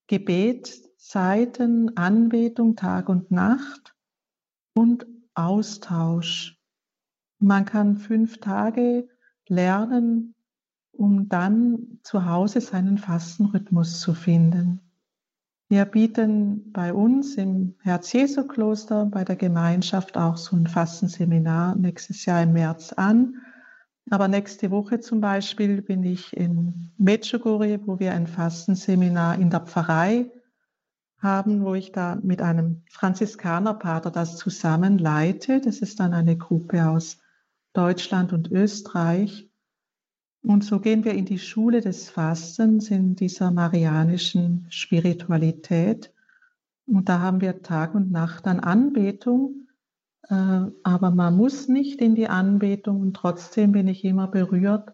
Gebet, Zeiten, Anbetung Tag und Nacht und Austausch. Man kann fünf Tage lernen, um dann zu Hause seinen Fastenrhythmus zu finden. Wir bieten bei uns im Herz-Jesu-Kloster bei der Gemeinschaft auch so ein Fastenseminar nächstes Jahr im März an. Aber nächste Woche zum Beispiel bin ich in Medjugorje, wo wir ein Fastenseminar in der Pfarrei haben, wo ich da mit einem Franziskanerpater das zusammen leite. Das ist dann eine Gruppe aus Deutschland und Österreich. Und so gehen wir in die Schule des Fastens in dieser marianischen Spiritualität. Und da haben wir Tag und Nacht an Anbetung. Äh, aber man muss nicht in die Anbetung und trotzdem bin ich immer berührt,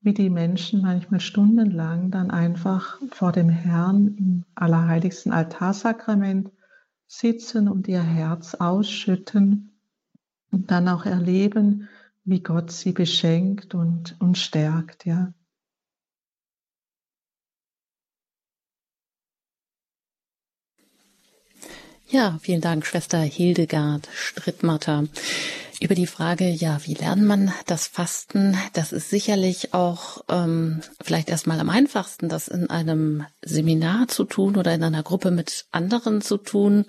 wie die Menschen manchmal stundenlang dann einfach vor dem Herrn im allerheiligsten Altarsakrament sitzen und ihr Herz ausschütten und dann auch erleben, wie Gott sie beschenkt und, und stärkt, ja. Ja, vielen Dank, Schwester Hildegard Strittmatter. Über die Frage, ja, wie lernt man das Fasten? Das ist sicherlich auch ähm, vielleicht erstmal am einfachsten, das in einem Seminar zu tun oder in einer Gruppe mit anderen zu tun.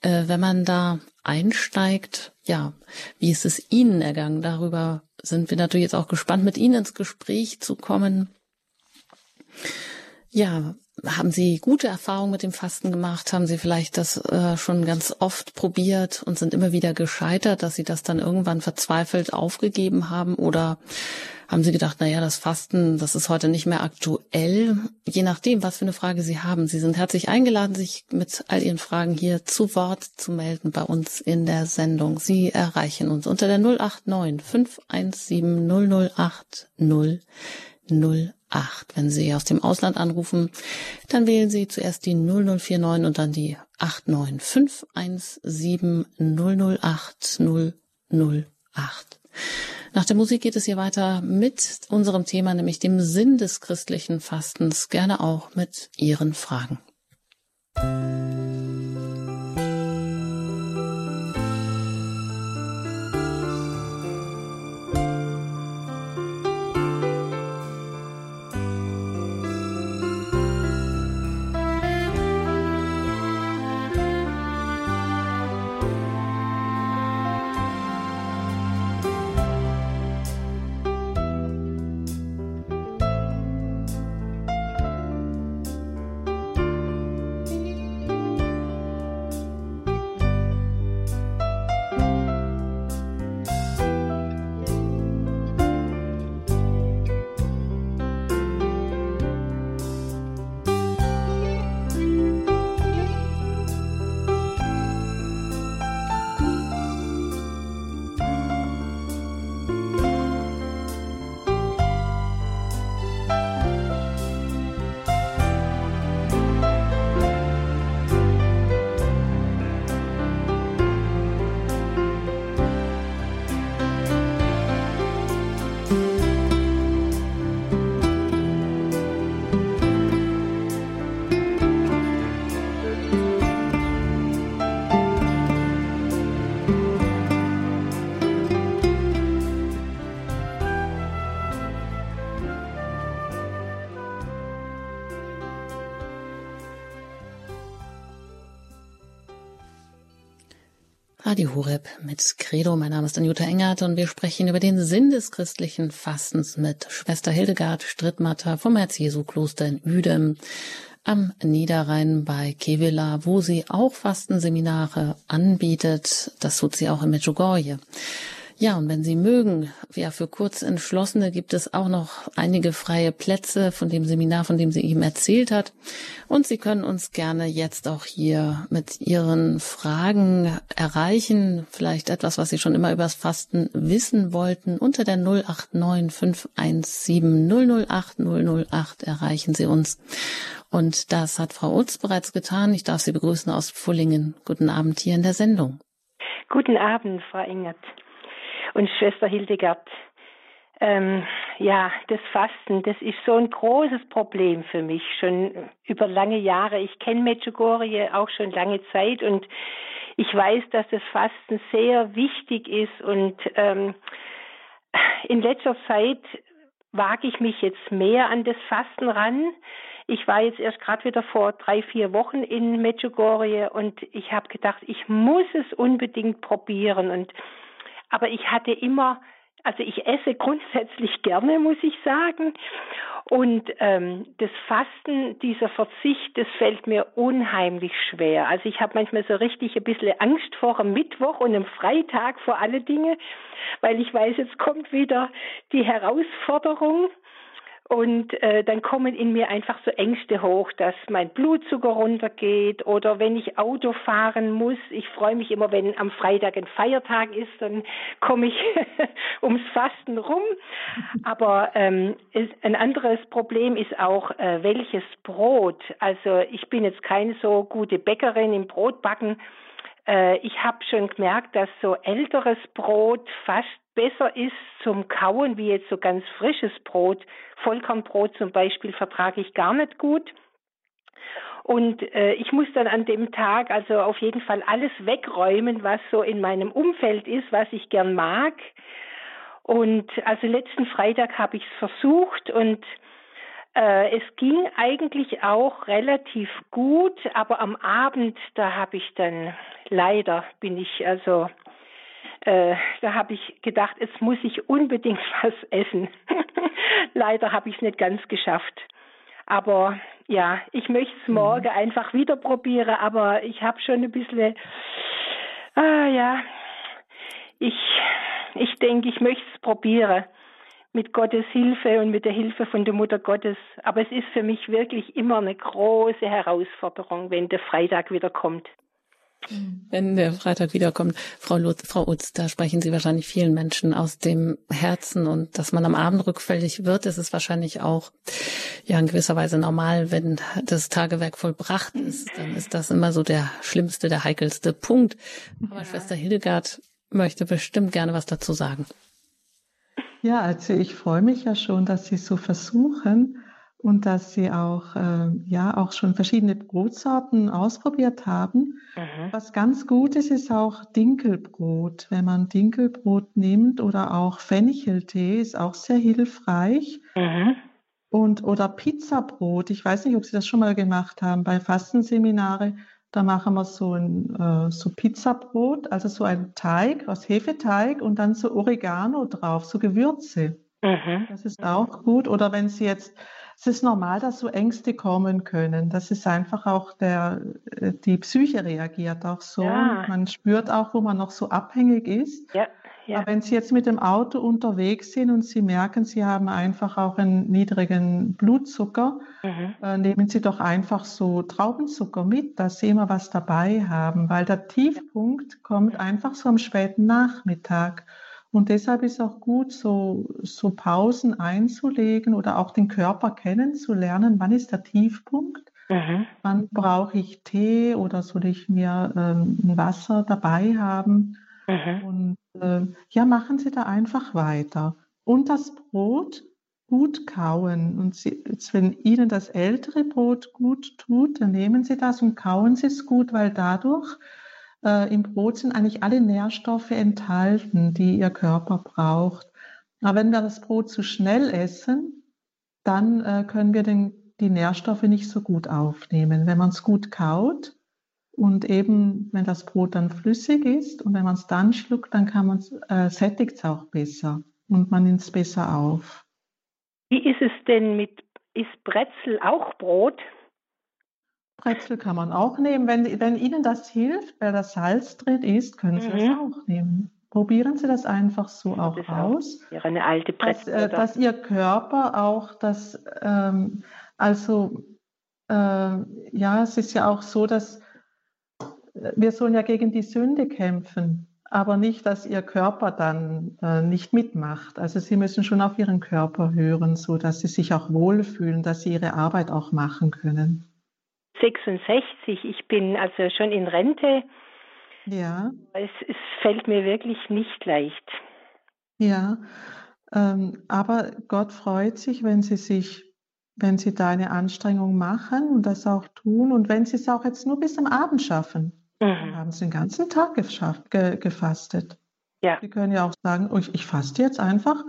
Äh, wenn man da einsteigt, ja, wie ist es Ihnen ergangen? Darüber sind wir natürlich jetzt auch gespannt, mit Ihnen ins Gespräch zu kommen. Ja, haben Sie gute Erfahrungen mit dem Fasten gemacht? Haben Sie vielleicht das äh, schon ganz oft probiert und sind immer wieder gescheitert, dass Sie das dann irgendwann verzweifelt aufgegeben haben? Oder haben Sie gedacht, na ja, das Fasten, das ist heute nicht mehr aktuell? Je nachdem, was für eine Frage Sie haben. Sie sind herzlich eingeladen, sich mit all Ihren Fragen hier zu Wort zu melden bei uns in der Sendung. Sie erreichen uns unter der 089 517 008 008. 8. Wenn Sie aus dem Ausland anrufen, dann wählen Sie zuerst die 0049 und dann die 89517 008 Nach der Musik geht es hier weiter mit unserem Thema, nämlich dem Sinn des christlichen Fastens, gerne auch mit Ihren Fragen. Radio Horeb mit Credo. Mein Name ist Anjuta Engert und wir sprechen über den Sinn des christlichen Fastens mit Schwester Hildegard Strittmatter vom Herz-Jesu-Kloster in Uedem am Niederrhein bei Kevela, wo sie auch Fastenseminare anbietet. Das tut sie auch in Medjugorje. Ja, und wenn Sie mögen, ja, für Kurzentschlossene gibt es auch noch einige freie Plätze von dem Seminar, von dem sie eben erzählt hat. Und Sie können uns gerne jetzt auch hier mit Ihren Fragen erreichen. Vielleicht etwas, was Sie schon immer übers Fasten wissen wollten. Unter der 089 517 008 008 erreichen Sie uns. Und das hat Frau Utz bereits getan. Ich darf Sie begrüßen aus Pfullingen. Guten Abend hier in der Sendung. Guten Abend, Frau Engert und Schwester Hildegard. Ähm, ja, das Fasten, das ist so ein großes Problem für mich, schon über lange Jahre. Ich kenne Medjugorje auch schon lange Zeit und ich weiß, dass das Fasten sehr wichtig ist und ähm, in letzter Zeit wage ich mich jetzt mehr an das Fasten ran. Ich war jetzt erst gerade wieder vor drei, vier Wochen in Medjugorje und ich habe gedacht, ich muss es unbedingt probieren und aber ich hatte immer, also ich esse grundsätzlich gerne, muss ich sagen. Und ähm, das Fasten, dieser Verzicht, das fällt mir unheimlich schwer. Also ich habe manchmal so richtig ein bisschen Angst vor einem Mittwoch und einem Freitag vor alle Dinge, weil ich weiß, jetzt kommt wieder die Herausforderung. Und äh, dann kommen in mir einfach so Ängste hoch, dass mein Blutzucker runtergeht oder wenn ich Auto fahren muss. Ich freue mich immer, wenn am Freitag ein Feiertag ist, dann komme ich ums Fasten rum. Aber ähm, ist, ein anderes Problem ist auch, äh, welches Brot. Also ich bin jetzt keine so gute Bäckerin im Brotbacken. Äh, ich habe schon gemerkt, dass so älteres Brot fast besser ist zum Kauen wie jetzt so ganz frisches Brot. Vollkornbrot zum Beispiel vertrage ich gar nicht gut. Und äh, ich muss dann an dem Tag also auf jeden Fall alles wegräumen, was so in meinem Umfeld ist, was ich gern mag. Und also letzten Freitag habe ich es versucht und äh, es ging eigentlich auch relativ gut, aber am Abend, da habe ich dann leider bin ich also äh, da habe ich gedacht, jetzt muss ich unbedingt was essen. leider habe ich es nicht ganz geschafft. Aber ja, ich möchte es mhm. morgen mhm. einfach wieder probieren, aber ich habe schon ein bisschen, ah ja, ich, ich denke, ich möchte es probieren mit Gottes Hilfe und mit der Hilfe von der Mutter Gottes. Aber es ist für mich wirklich immer eine große Herausforderung, wenn der Freitag wieder kommt. Wenn der Freitag wiederkommt, Frau Lutz, Frau Utz, da sprechen Sie wahrscheinlich vielen Menschen aus dem Herzen und dass man am Abend rückfällig wird, ist es wahrscheinlich auch ja in gewisser Weise normal, wenn das Tagewerk vollbracht ist, dann ist das immer so der schlimmste, der heikelste Punkt. Aber ja. Schwester Hildegard möchte bestimmt gerne was dazu sagen. Ja, also ich freue mich ja schon, dass Sie so versuchen und dass Sie auch, äh, ja, auch schon verschiedene Brotsorten ausprobiert haben. Mhm. Was ganz gut ist, ist auch Dinkelbrot. Wenn man Dinkelbrot nimmt oder auch Fencheltee, ist auch sehr hilfreich. Mhm. Und, oder Pizzabrot. Ich weiß nicht, ob Sie das schon mal gemacht haben. Bei Fastenseminare da machen wir so ein äh, so Pizzabrot, also so ein Teig aus Hefeteig und dann so Oregano drauf, so Gewürze. Mhm. Das ist auch gut. Oder wenn Sie jetzt, es ist normal, dass so Ängste kommen können. Das ist einfach auch der, äh, die Psyche reagiert auch so. Ja. Man spürt auch, wo man noch so abhängig ist. Ja. Ja. Aber wenn Sie jetzt mit dem Auto unterwegs sind und Sie merken, Sie haben einfach auch einen niedrigen Blutzucker, mhm. äh, nehmen Sie doch einfach so Traubenzucker mit, dass Sie immer was dabei haben, weil der Tiefpunkt kommt einfach so am späten Nachmittag. Und deshalb ist auch gut, so, so Pausen einzulegen oder auch den Körper kennenzulernen. Wann ist der Tiefpunkt? Mhm. Wann brauche ich Tee oder soll ich mir ähm, ein Wasser dabei haben? Mhm. Und äh, ja, machen Sie da einfach weiter. Und das Brot gut kauen. Und Sie, wenn Ihnen das ältere Brot gut tut, dann nehmen Sie das und kauen Sie es gut, weil dadurch äh, im Brot sind eigentlich alle Nährstoffe enthalten, die Ihr Körper braucht. Aber wenn wir das Brot zu schnell essen, dann äh, können wir den, die Nährstoffe nicht so gut aufnehmen. Wenn man es gut kaut, und eben, wenn das Brot dann flüssig ist und wenn man es dann schluckt, dann kann man äh, sättigt es auch besser und man nimmt es besser auf. Wie ist es denn mit, ist Brezel auch Brot? Brezel kann man auch nehmen. Wenn, wenn Ihnen das hilft, weil das Salz drin ist, können Sie mhm. das auch nehmen. Probieren Sie das einfach so auch das aus. Auch eine alte Brezel. Dass, äh, dass, Ihr Körper auch das, ähm, also äh, ja, es ist ja auch so, dass wir sollen ja gegen die Sünde kämpfen, aber nicht, dass ihr Körper dann äh, nicht mitmacht. Also sie müssen schon auf ihren Körper hören, so dass sie sich auch wohlfühlen, dass sie ihre Arbeit auch machen können. 66, ich bin also schon in Rente. Ja. Es, es fällt mir wirklich nicht leicht. Ja, ähm, aber Gott freut sich, wenn sie sich wenn sie da eine Anstrengung machen und das auch tun und wenn sie es auch jetzt nur bis am Abend schaffen. Mhm. haben sie den ganzen Tag geschafft, ge, gefastet. Ja. Sie können ja auch sagen, oh, ich, ich faste jetzt einfach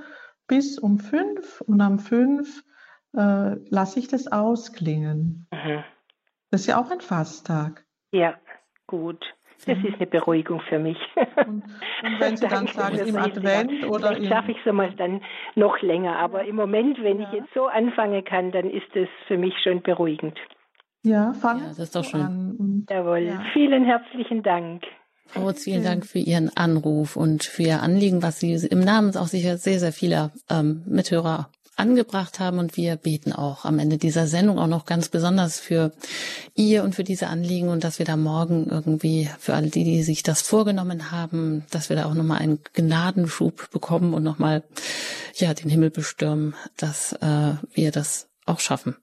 bis um fünf und am fünf äh, lasse ich das ausklingen. Mhm. Das ist ja auch ein Fasttag. Ja, gut. Das ist eine Beruhigung für mich. Und, und wenn Sie dann sagen, im Advent oder Vielleicht schaffe ich es mal dann noch länger. Aber im Moment, wenn ja. ich jetzt so anfangen kann, dann ist es für mich schon beruhigend. Ja, fangen ja, das ist doch schön. An. Jawohl. Ja. Vielen herzlichen Dank. Frau Rutz, vielen Dank für Ihren Anruf und für Ihr Anliegen, was Sie im Namen auch sicher sehr, sehr vieler ähm, Mithörer angebracht haben. Und wir beten auch am Ende dieser Sendung auch noch ganz besonders für ihr und für diese Anliegen und dass wir da morgen irgendwie für alle die, die sich das vorgenommen haben, dass wir da auch nochmal einen Gnadenschub bekommen und nochmal, ja, den Himmel bestürmen, dass äh, wir das auch schaffen.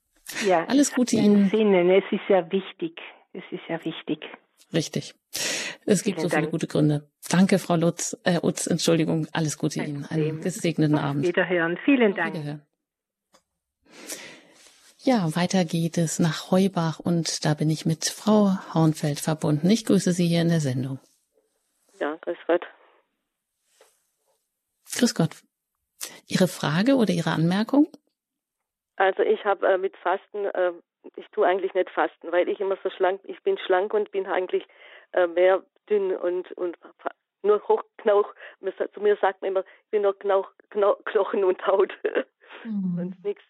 Ja, alles Gute Ihnen. Sinne. Es ist ja wichtig. Es ist ja wichtig. Richtig. Es gibt Vielen so viele Dank. gute Gründe. Danke, Frau Lutz, äh, Utz, Entschuldigung. Alles Gute Ihnen. Einen gesegneten Abend. Wiederhören. Vielen Dank. Wiederhören. Ja, weiter geht es nach Heubach und da bin ich mit Frau Hornfeld verbunden. Ich grüße Sie hier in der Sendung. Ja, grüß Gott. Grüß Gott. Ihre Frage oder Ihre Anmerkung? Also ich habe äh, mit Fasten, äh, ich tue eigentlich nicht Fasten, weil ich immer so schlank, ich bin schlank und bin eigentlich äh, mehr dünn und und nur Hochknauch. Zu mir sagt man immer, ich bin nur Knauch, Knauch, Knochen und Haut mhm. und nichts.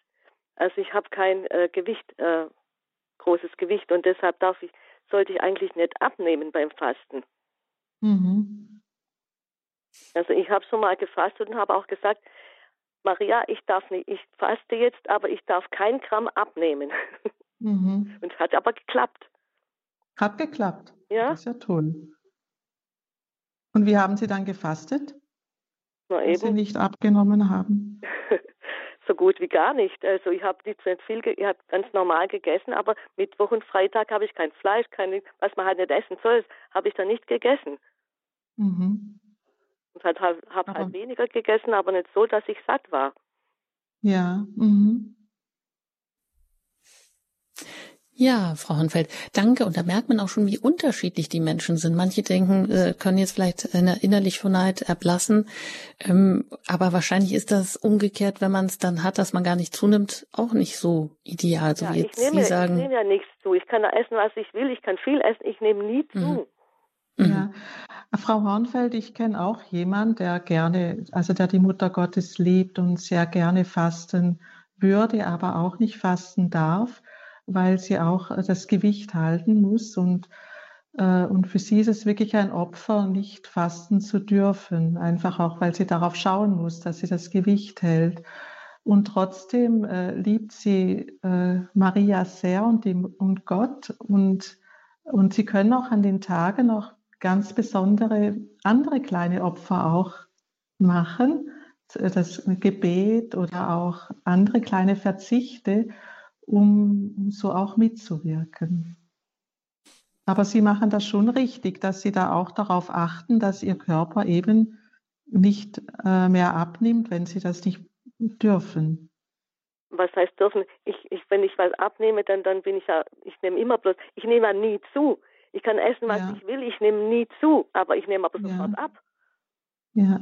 Also ich habe kein äh, Gewicht, äh, großes Gewicht und deshalb darf ich, sollte ich eigentlich nicht abnehmen beim Fasten. Mhm. Also ich habe schon mal gefastet und habe auch gesagt, Maria, ich darf nicht, ich faste jetzt, aber ich darf kein Gramm abnehmen. Mhm. Und hat aber geklappt. Hat geklappt. Ja. Das ist ja toll. Und wie haben Sie dann gefastet? Na eben. Sie nicht abgenommen haben? so gut wie gar nicht. Also ich habe nicht viel, ich habe ganz normal gegessen, aber Mittwoch und Freitag habe ich kein Fleisch, keine, was man halt nicht essen soll, habe ich dann nicht gegessen. Mhm. Und halt, habe hab halt weniger gegessen, aber nicht so, dass ich satt war. Ja. Mhm. Ja, Frau Hornfeld, danke. Und da merkt man auch schon, wie unterschiedlich die Menschen sind. Manche denken, äh, können jetzt vielleicht eine innerlich von Neid erblassen. Ähm, aber wahrscheinlich ist das umgekehrt, wenn man es dann hat, dass man gar nicht zunimmt, auch nicht so ideal, so ja, wie jetzt ich nehme, Sie sagen. Ich nehme ja nichts zu. Ich kann da essen, was ich will. Ich kann viel essen. Ich nehme nie zu. Mhm. Ja, mhm. Frau Hornfeld, ich kenne auch jemanden, der gerne, also der die Mutter Gottes liebt und sehr gerne fasten würde, aber auch nicht fasten darf weil sie auch äh, das Gewicht halten muss und äh, und für sie ist es wirklich ein Opfer, nicht fasten zu dürfen, einfach auch, weil sie darauf schauen muss, dass sie das Gewicht hält. Und trotzdem äh, liebt sie äh, Maria sehr und, die, und Gott. Und, und sie können auch an den Tagen noch ganz besondere andere kleine Opfer auch machen. Das Gebet oder auch andere kleine Verzichte um so auch mitzuwirken. Aber Sie machen das schon richtig, dass Sie da auch darauf achten, dass Ihr Körper eben nicht äh, mehr abnimmt, wenn Sie das nicht dürfen. Was heißt dürfen? Ich, ich, wenn ich was abnehme, dann, dann bin ich ja, ich nehme immer bloß, ich nehme ja nie zu. Ich kann essen, was ja. ich will, ich nehme nie zu, aber ich nehme aber sofort ja. ab. Ja.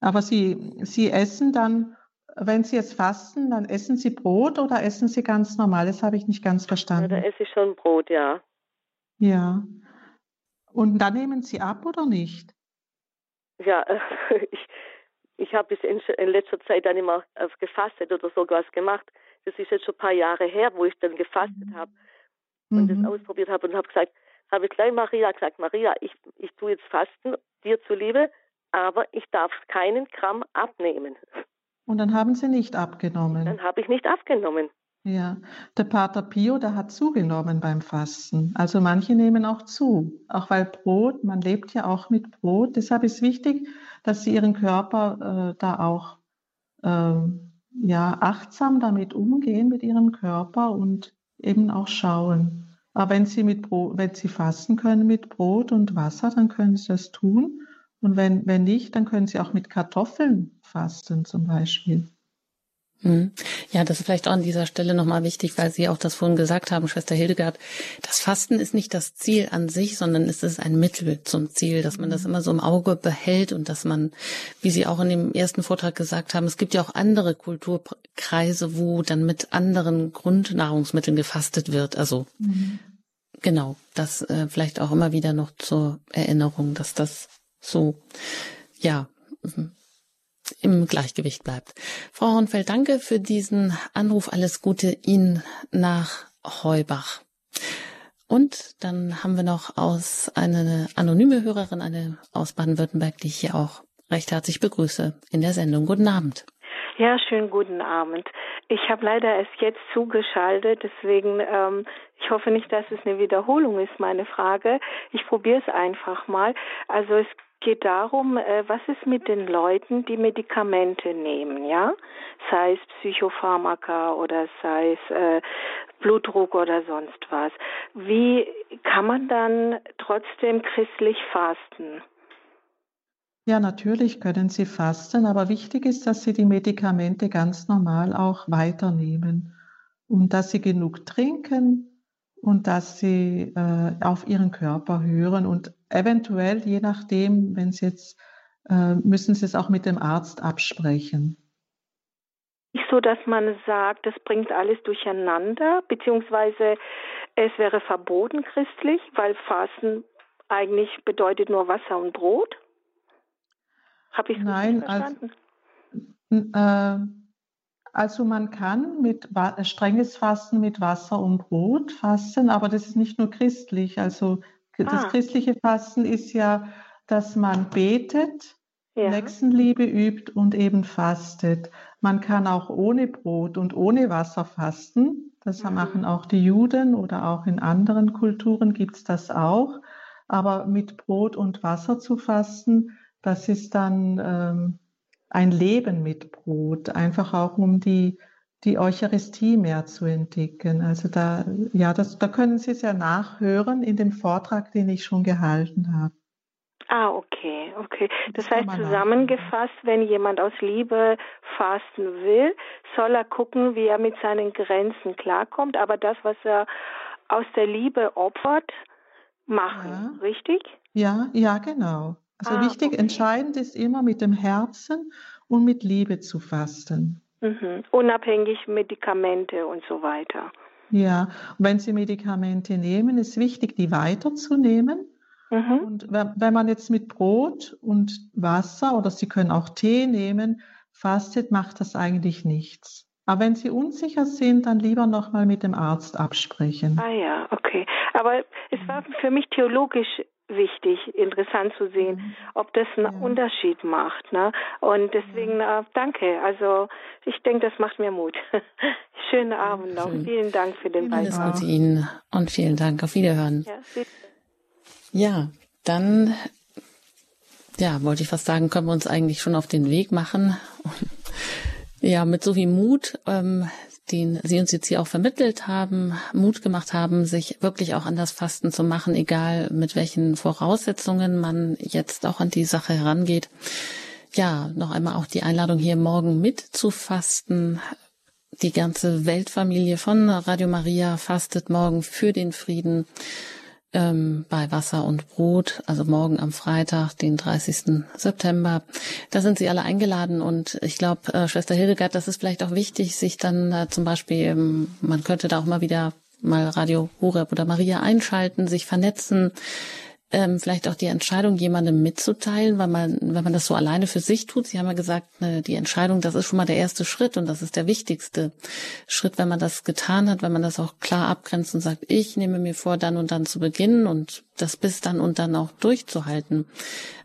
Aber Sie, Sie essen dann wenn Sie jetzt fasten, dann essen Sie Brot oder essen Sie ganz normal? Das habe ich nicht ganz verstanden. Ja, da esse ich schon Brot, ja. Ja. Und dann nehmen Sie ab oder nicht? Ja, ich, ich habe in, in letzter Zeit dann immer äh, gefastet oder sogar was gemacht. Das ist jetzt schon ein paar Jahre her, wo ich dann gefastet mhm. habe und mhm. das ausprobiert habe und habe gesagt, habe ich gleich Maria gesagt, Maria, ich, ich tue jetzt Fasten dir zuliebe, aber ich darf keinen Gramm abnehmen. Und dann haben Sie nicht abgenommen. Dann habe ich nicht abgenommen. Ja, der Pater Pio, der hat zugenommen beim Fasten. Also manche nehmen auch zu, auch weil Brot, man lebt ja auch mit Brot. Deshalb ist wichtig, dass Sie Ihren Körper äh, da auch äh, ja, achtsam damit umgehen, mit Ihrem Körper und eben auch schauen. Aber wenn Sie, mit Brot, wenn Sie fasten können mit Brot und Wasser, dann können Sie das tun. Und wenn, wenn nicht, dann können Sie auch mit Kartoffeln fasten zum Beispiel. Hm. Ja, das ist vielleicht auch an dieser Stelle nochmal wichtig, weil Sie auch das vorhin gesagt haben, Schwester Hildegard. Das Fasten ist nicht das Ziel an sich, sondern es ist ein Mittel zum Ziel, dass man das immer so im Auge behält und dass man, wie Sie auch in dem ersten Vortrag gesagt haben, es gibt ja auch andere Kulturkreise, wo dann mit anderen Grundnahrungsmitteln gefastet wird. Also mhm. genau, das äh, vielleicht auch immer wieder noch zur Erinnerung, dass das so, ja, im Gleichgewicht bleibt. Frau Hornfeld, danke für diesen Anruf. Alles Gute Ihnen nach Heubach. Und dann haben wir noch aus eine anonyme Hörerin, eine aus Baden-Württemberg, die ich hier auch recht herzlich begrüße in der Sendung. Guten Abend. Ja, schönen guten Abend. Ich habe leider erst jetzt zugeschaltet, deswegen ähm, ich hoffe nicht, dass es eine Wiederholung ist, meine Frage. Ich probiere es einfach mal. Also es geht darum, äh, was ist mit den Leuten, die Medikamente nehmen, ja? Sei es Psychopharmaka oder sei es äh, Blutdruck oder sonst was. Wie kann man dann trotzdem christlich fasten? Ja, natürlich können Sie fasten, aber wichtig ist, dass Sie die Medikamente ganz normal auch weiternehmen und dass Sie genug trinken und dass Sie äh, auf Ihren Körper hören und eventuell, je nachdem, wenn Sie jetzt, äh, müssen Sie es auch mit dem Arzt absprechen. Nicht so, dass man sagt, das bringt alles durcheinander, beziehungsweise es wäre verboten christlich, weil Fasten eigentlich bedeutet nur Wasser und Brot. Habe ich es Nein, verstanden? Als, äh, also man kann mit äh, strenges Fasten mit Wasser und Brot fasten, aber das ist nicht nur christlich. Also das Ah. christliche Fasten ist ja, dass man betet, Ja. Nächstenliebe übt und eben fastet. Man kann auch ohne Brot und ohne Wasser fasten. Das Mhm. machen auch die Juden oder auch in anderen Kulturen gibt es das auch. Aber mit Brot und Wasser zu fasten, das ist dann ähm, ein Leben mit Brot, einfach auch um die, die Eucharistie mehr zu entdecken. Also da, ja, das, da können Sie es ja nachhören in dem Vortrag, den ich schon gehalten habe. Ah, okay, okay. Das Das heißt zusammengefasst, wenn jemand aus Liebe fasten will, soll er gucken, wie er mit seinen Grenzen klarkommt, aber das, was er aus der Liebe opfert, machen, Ja. richtig? Ja, ja, genau. Also Ah, wichtig, okay. entscheidend ist immer mit dem Herzen und mit Liebe zu fasten. Mhm. Unabhängig Medikamente und so weiter. Ja, und wenn Sie Medikamente nehmen, ist wichtig, die weiterzunehmen. Mhm. Und wenn, wenn man jetzt mit Brot und Wasser oder Sie können auch Tee nehmen, fastet, macht das eigentlich nichts. Aber wenn Sie unsicher sind, dann lieber nochmal mit dem Arzt absprechen. Ah ja, okay. Aber es war für mich theologisch wichtig, interessant zu sehen, ob das einen Ja. Unterschied macht. Ne? Und deswegen äh, danke. Also ich denke, das macht mir Mut. Schönen Abend noch. schön. Vielen Dank für den Alles Beitrag. Gute Ihnen und vielen Dank. Auf Wiederhören. Ja. Ja, dann, ja, wollte ich fast sagen, können wir uns eigentlich schon auf den Weg machen. Ja, mit so viel Mut, ähm, den Sie uns jetzt hier auch vermittelt haben, Mut gemacht haben, sich wirklich auch an das Fasten zu machen, egal mit welchen Voraussetzungen man jetzt auch an die Sache herangeht. Ja, noch einmal auch die Einladung hier morgen mit zu fasten. Die ganze Weltfamilie von Radio Maria fastet morgen für den Frieden ähm, bei Wasser und Brot, also morgen am Freitag, den 30. September. Da sind Sie alle eingeladen und ich glaube, äh, Schwester Hildegard, das ist vielleicht auch wichtig, sich dann äh, zum Beispiel, ähm, man könnte da auch mal wieder mal Radio Horeb oder Maria einschalten, sich vernetzen, ähm, vielleicht auch die Entscheidung jemandem mitzuteilen, weil man, wenn man das so alleine für sich tut, Sie haben ja gesagt, ne, die Entscheidung, das ist schon mal der erste Schritt und das ist der wichtigste Schritt, wenn man das getan hat, wenn man das auch klar abgrenzt und sagt, ich nehme mir vor, dann und dann zu beginnen und das bis dann und dann auch durchzuhalten,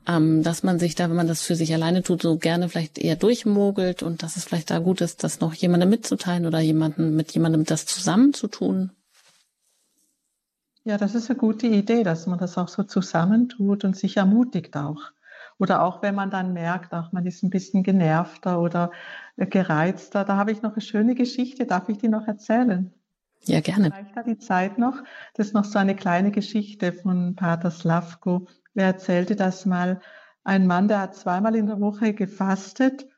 ähm, dass man sich da, wenn man das für sich alleine tut, so gerne vielleicht eher durchmogelt und dass es vielleicht da gut ist, das noch jemandem mitzuteilen oder jemanden mit jemandem das zusammenzutun. Ja, das ist eine gute Idee, dass man das auch so zusammentut und sich ermutigt auch. Oder auch wenn man dann merkt, auch man ist ein bisschen genervter oder gereizter. Da habe ich noch eine schöne Geschichte. Darf ich die noch erzählen? Ja, gerne. Reicht da die Zeit noch? Das ist noch so eine kleine Geschichte von Pater Slavko. Er erzählte das mal. Ein Mann, der hat zweimal in der Woche gefastet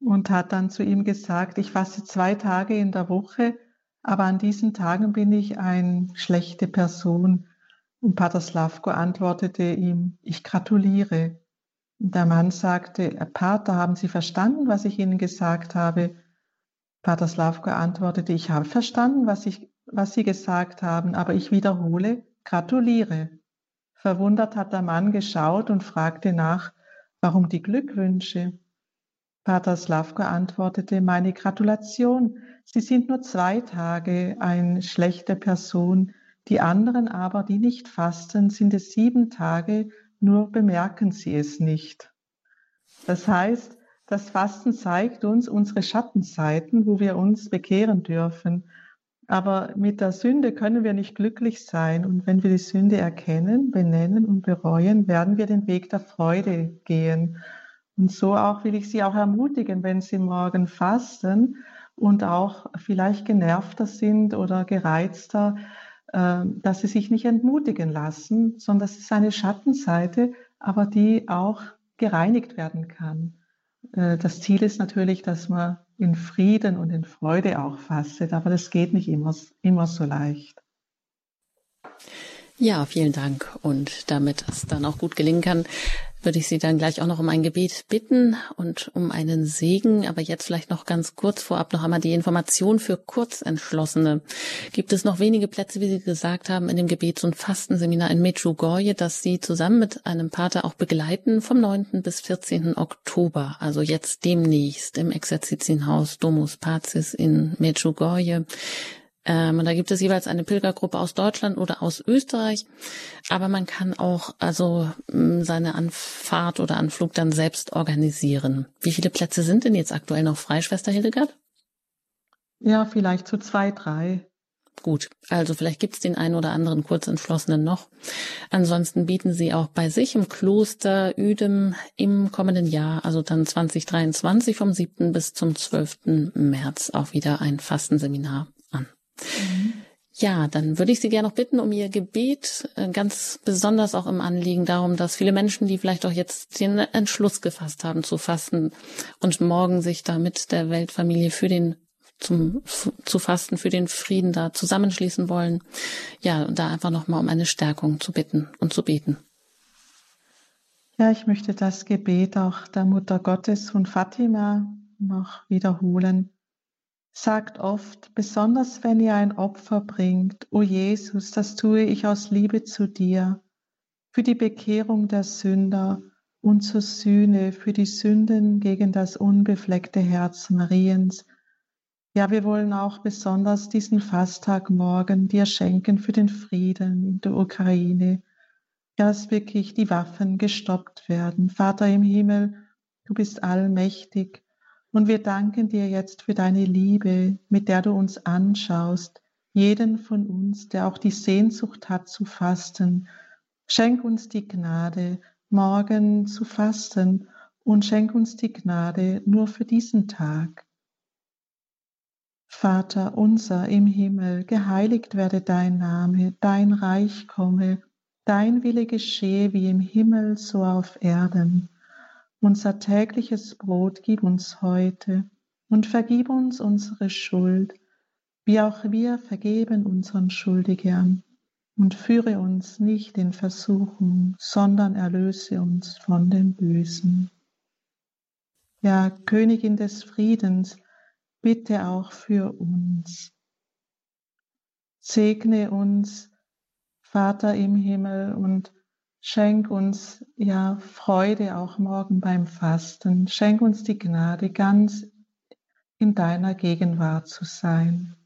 und hat dann zu ihm gesagt, ich faste zwei Tage in der Woche, aber an diesen Tagen bin ich eine schlechte Person. Und Pater Slavko antwortete ihm, ich gratuliere. Und der Mann sagte, Pater, haben Sie verstanden, was ich Ihnen gesagt habe? Pater Slavko antwortete, ich habe verstanden, was, ich, was Sie gesagt haben, aber ich wiederhole, gratuliere. Verwundert hat der Mann geschaut und fragte nach, warum die Glückwünsche? Pater Slavko antwortete, meine Gratulation, Sie sind nur zwei Tage eine schlechte Person, die anderen aber, die nicht fasten, sind es sieben Tage, nur bemerken sie es nicht. Das heißt, das Fasten zeigt uns unsere Schattenseiten, wo wir uns bekehren dürfen. Aber mit der Sünde können wir nicht glücklich sein. Und wenn wir die Sünde erkennen, benennen und bereuen, werden wir den Weg der Freude gehen. Und so auch will ich Sie auch ermutigen, wenn Sie morgen fasten und auch vielleicht genervter sind oder gereizter, dass Sie sich nicht entmutigen lassen, sondern das ist eine Schattenseite, aber die auch gereinigt werden kann. Äh, das Ziel ist natürlich, dass man in Frieden und in Freude auch fastet, aber das geht nicht immer, immer so leicht. Ja, vielen Dank. Und damit es dann auch gut gelingen kann, würde ich Sie dann gleich auch noch um ein Gebet bitten und um einen Segen. Aber jetzt vielleicht noch ganz kurz vorab noch einmal die Information für Kurzentschlossene. Gibt es noch wenige Plätze, wie Sie gesagt haben, in dem Gebets- und Fastenseminar in Medjugorje, das Sie zusammen mit einem Pater auch begleiten vom 9. bis 14. Oktober. Also jetzt demnächst im Exerzitienhaus Domus Pazis in Medjugorje. Ähm, und da gibt es jeweils eine Pilgergruppe aus Deutschland oder aus Österreich. Aber man kann auch also mm, seine Anfahrt oder Anflug dann selbst organisieren. Wie viele Plätze sind denn jetzt aktuell noch frei, Schwester Hildegard? Ja, vielleicht so zwei, drei. Gut, also vielleicht gibt's den einen oder anderen Kurzentschlossenen noch. Ansonsten bieten sie auch bei sich im Kloster Üdem im kommenden Jahr, also dann 2023 vom 7. bis zum 12. März auch wieder ein Fastenseminar ja, dann würde ich Sie gerne noch bitten um Ihr Gebet, äh, ganz besonders auch im Anliegen darum, dass viele Menschen, die vielleicht auch jetzt den Entschluss gefasst haben zu fasten und morgen sich da mit der Weltfamilie für den zum, zu fasten, für den Frieden da zusammenschließen wollen, ja, da einfach nochmal um eine Stärkung zu bitten und zu beten. Ja, ich möchte das Gebet auch der Mutter Gottes von Fatima noch wiederholen sagt oft, besonders wenn ihr ein Opfer bringt, o Jesus, das tue ich aus Liebe zu dir, für die Bekehrung der Sünder und zur Sühne, für die Sünden gegen das unbefleckte Herz Mariens. Ja, wir wollen auch besonders diesen Fasttag morgen dir schenken für den Frieden in der Ukraine. Dass wirklich die Waffen gestoppt werden. Vater im Himmel, du bist allmächtig und wir danken dir jetzt für deine Liebe, mit der du uns anschaust, jeden von uns, der auch die Sehnsucht hat zu fasten. Schenk uns die Gnade, morgen zu fasten und schenk uns die Gnade nur für diesen Tag. Vater unser im Himmel, geheiligt werde dein Name, dein Reich komme, dein Wille geschehe wie im Himmel so auf Erden. Unser tägliches Brot gib uns heute und vergib uns unsere Schuld, wie auch wir vergeben unseren Schuldigern. Und führe uns nicht in Versuchung, sondern erlöse uns von dem Bösen. Ja, Königin des Friedens, bitte auch für uns. Segne uns, Vater im Himmel, und Schenk uns ja Freude auch morgen beim Fasten. Schenk uns die Gnade, ganz in deiner Gegenwart zu sein.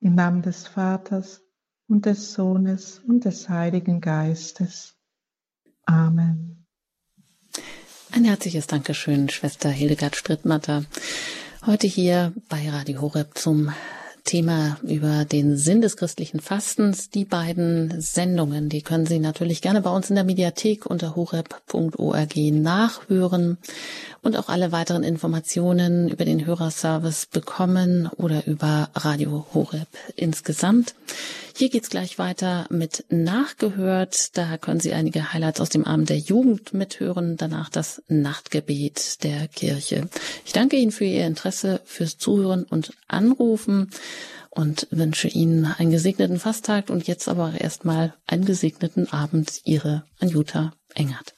Im Namen des Vaters und des Sohnes und des Heiligen Geistes. Amen. Ein herzliches Dankeschön, Schwester Hildegard Strittmatter. Heute hier bei Radio Horeb zum Thema über den Sinn des christlichen Fastens. Die beiden Sendungen, die können Sie natürlich gerne bei uns in der Mediathek unter horeb.org nachhören und auch alle weiteren Informationen über den Hörerservice bekommen oder über Radio Horeb insgesamt. Hier geht's gleich weiter mit Nachgehört. Da können Sie einige Highlights aus dem Abend der Jugend mithören. Danach das Nachtgebet der Kirche. Ich danke Ihnen für Ihr Interesse, fürs Zuhören und Anrufen und wünsche Ihnen einen gesegneten Fasttag und jetzt aber erstmal einen gesegneten Abend. Ihre Anjuta Engert.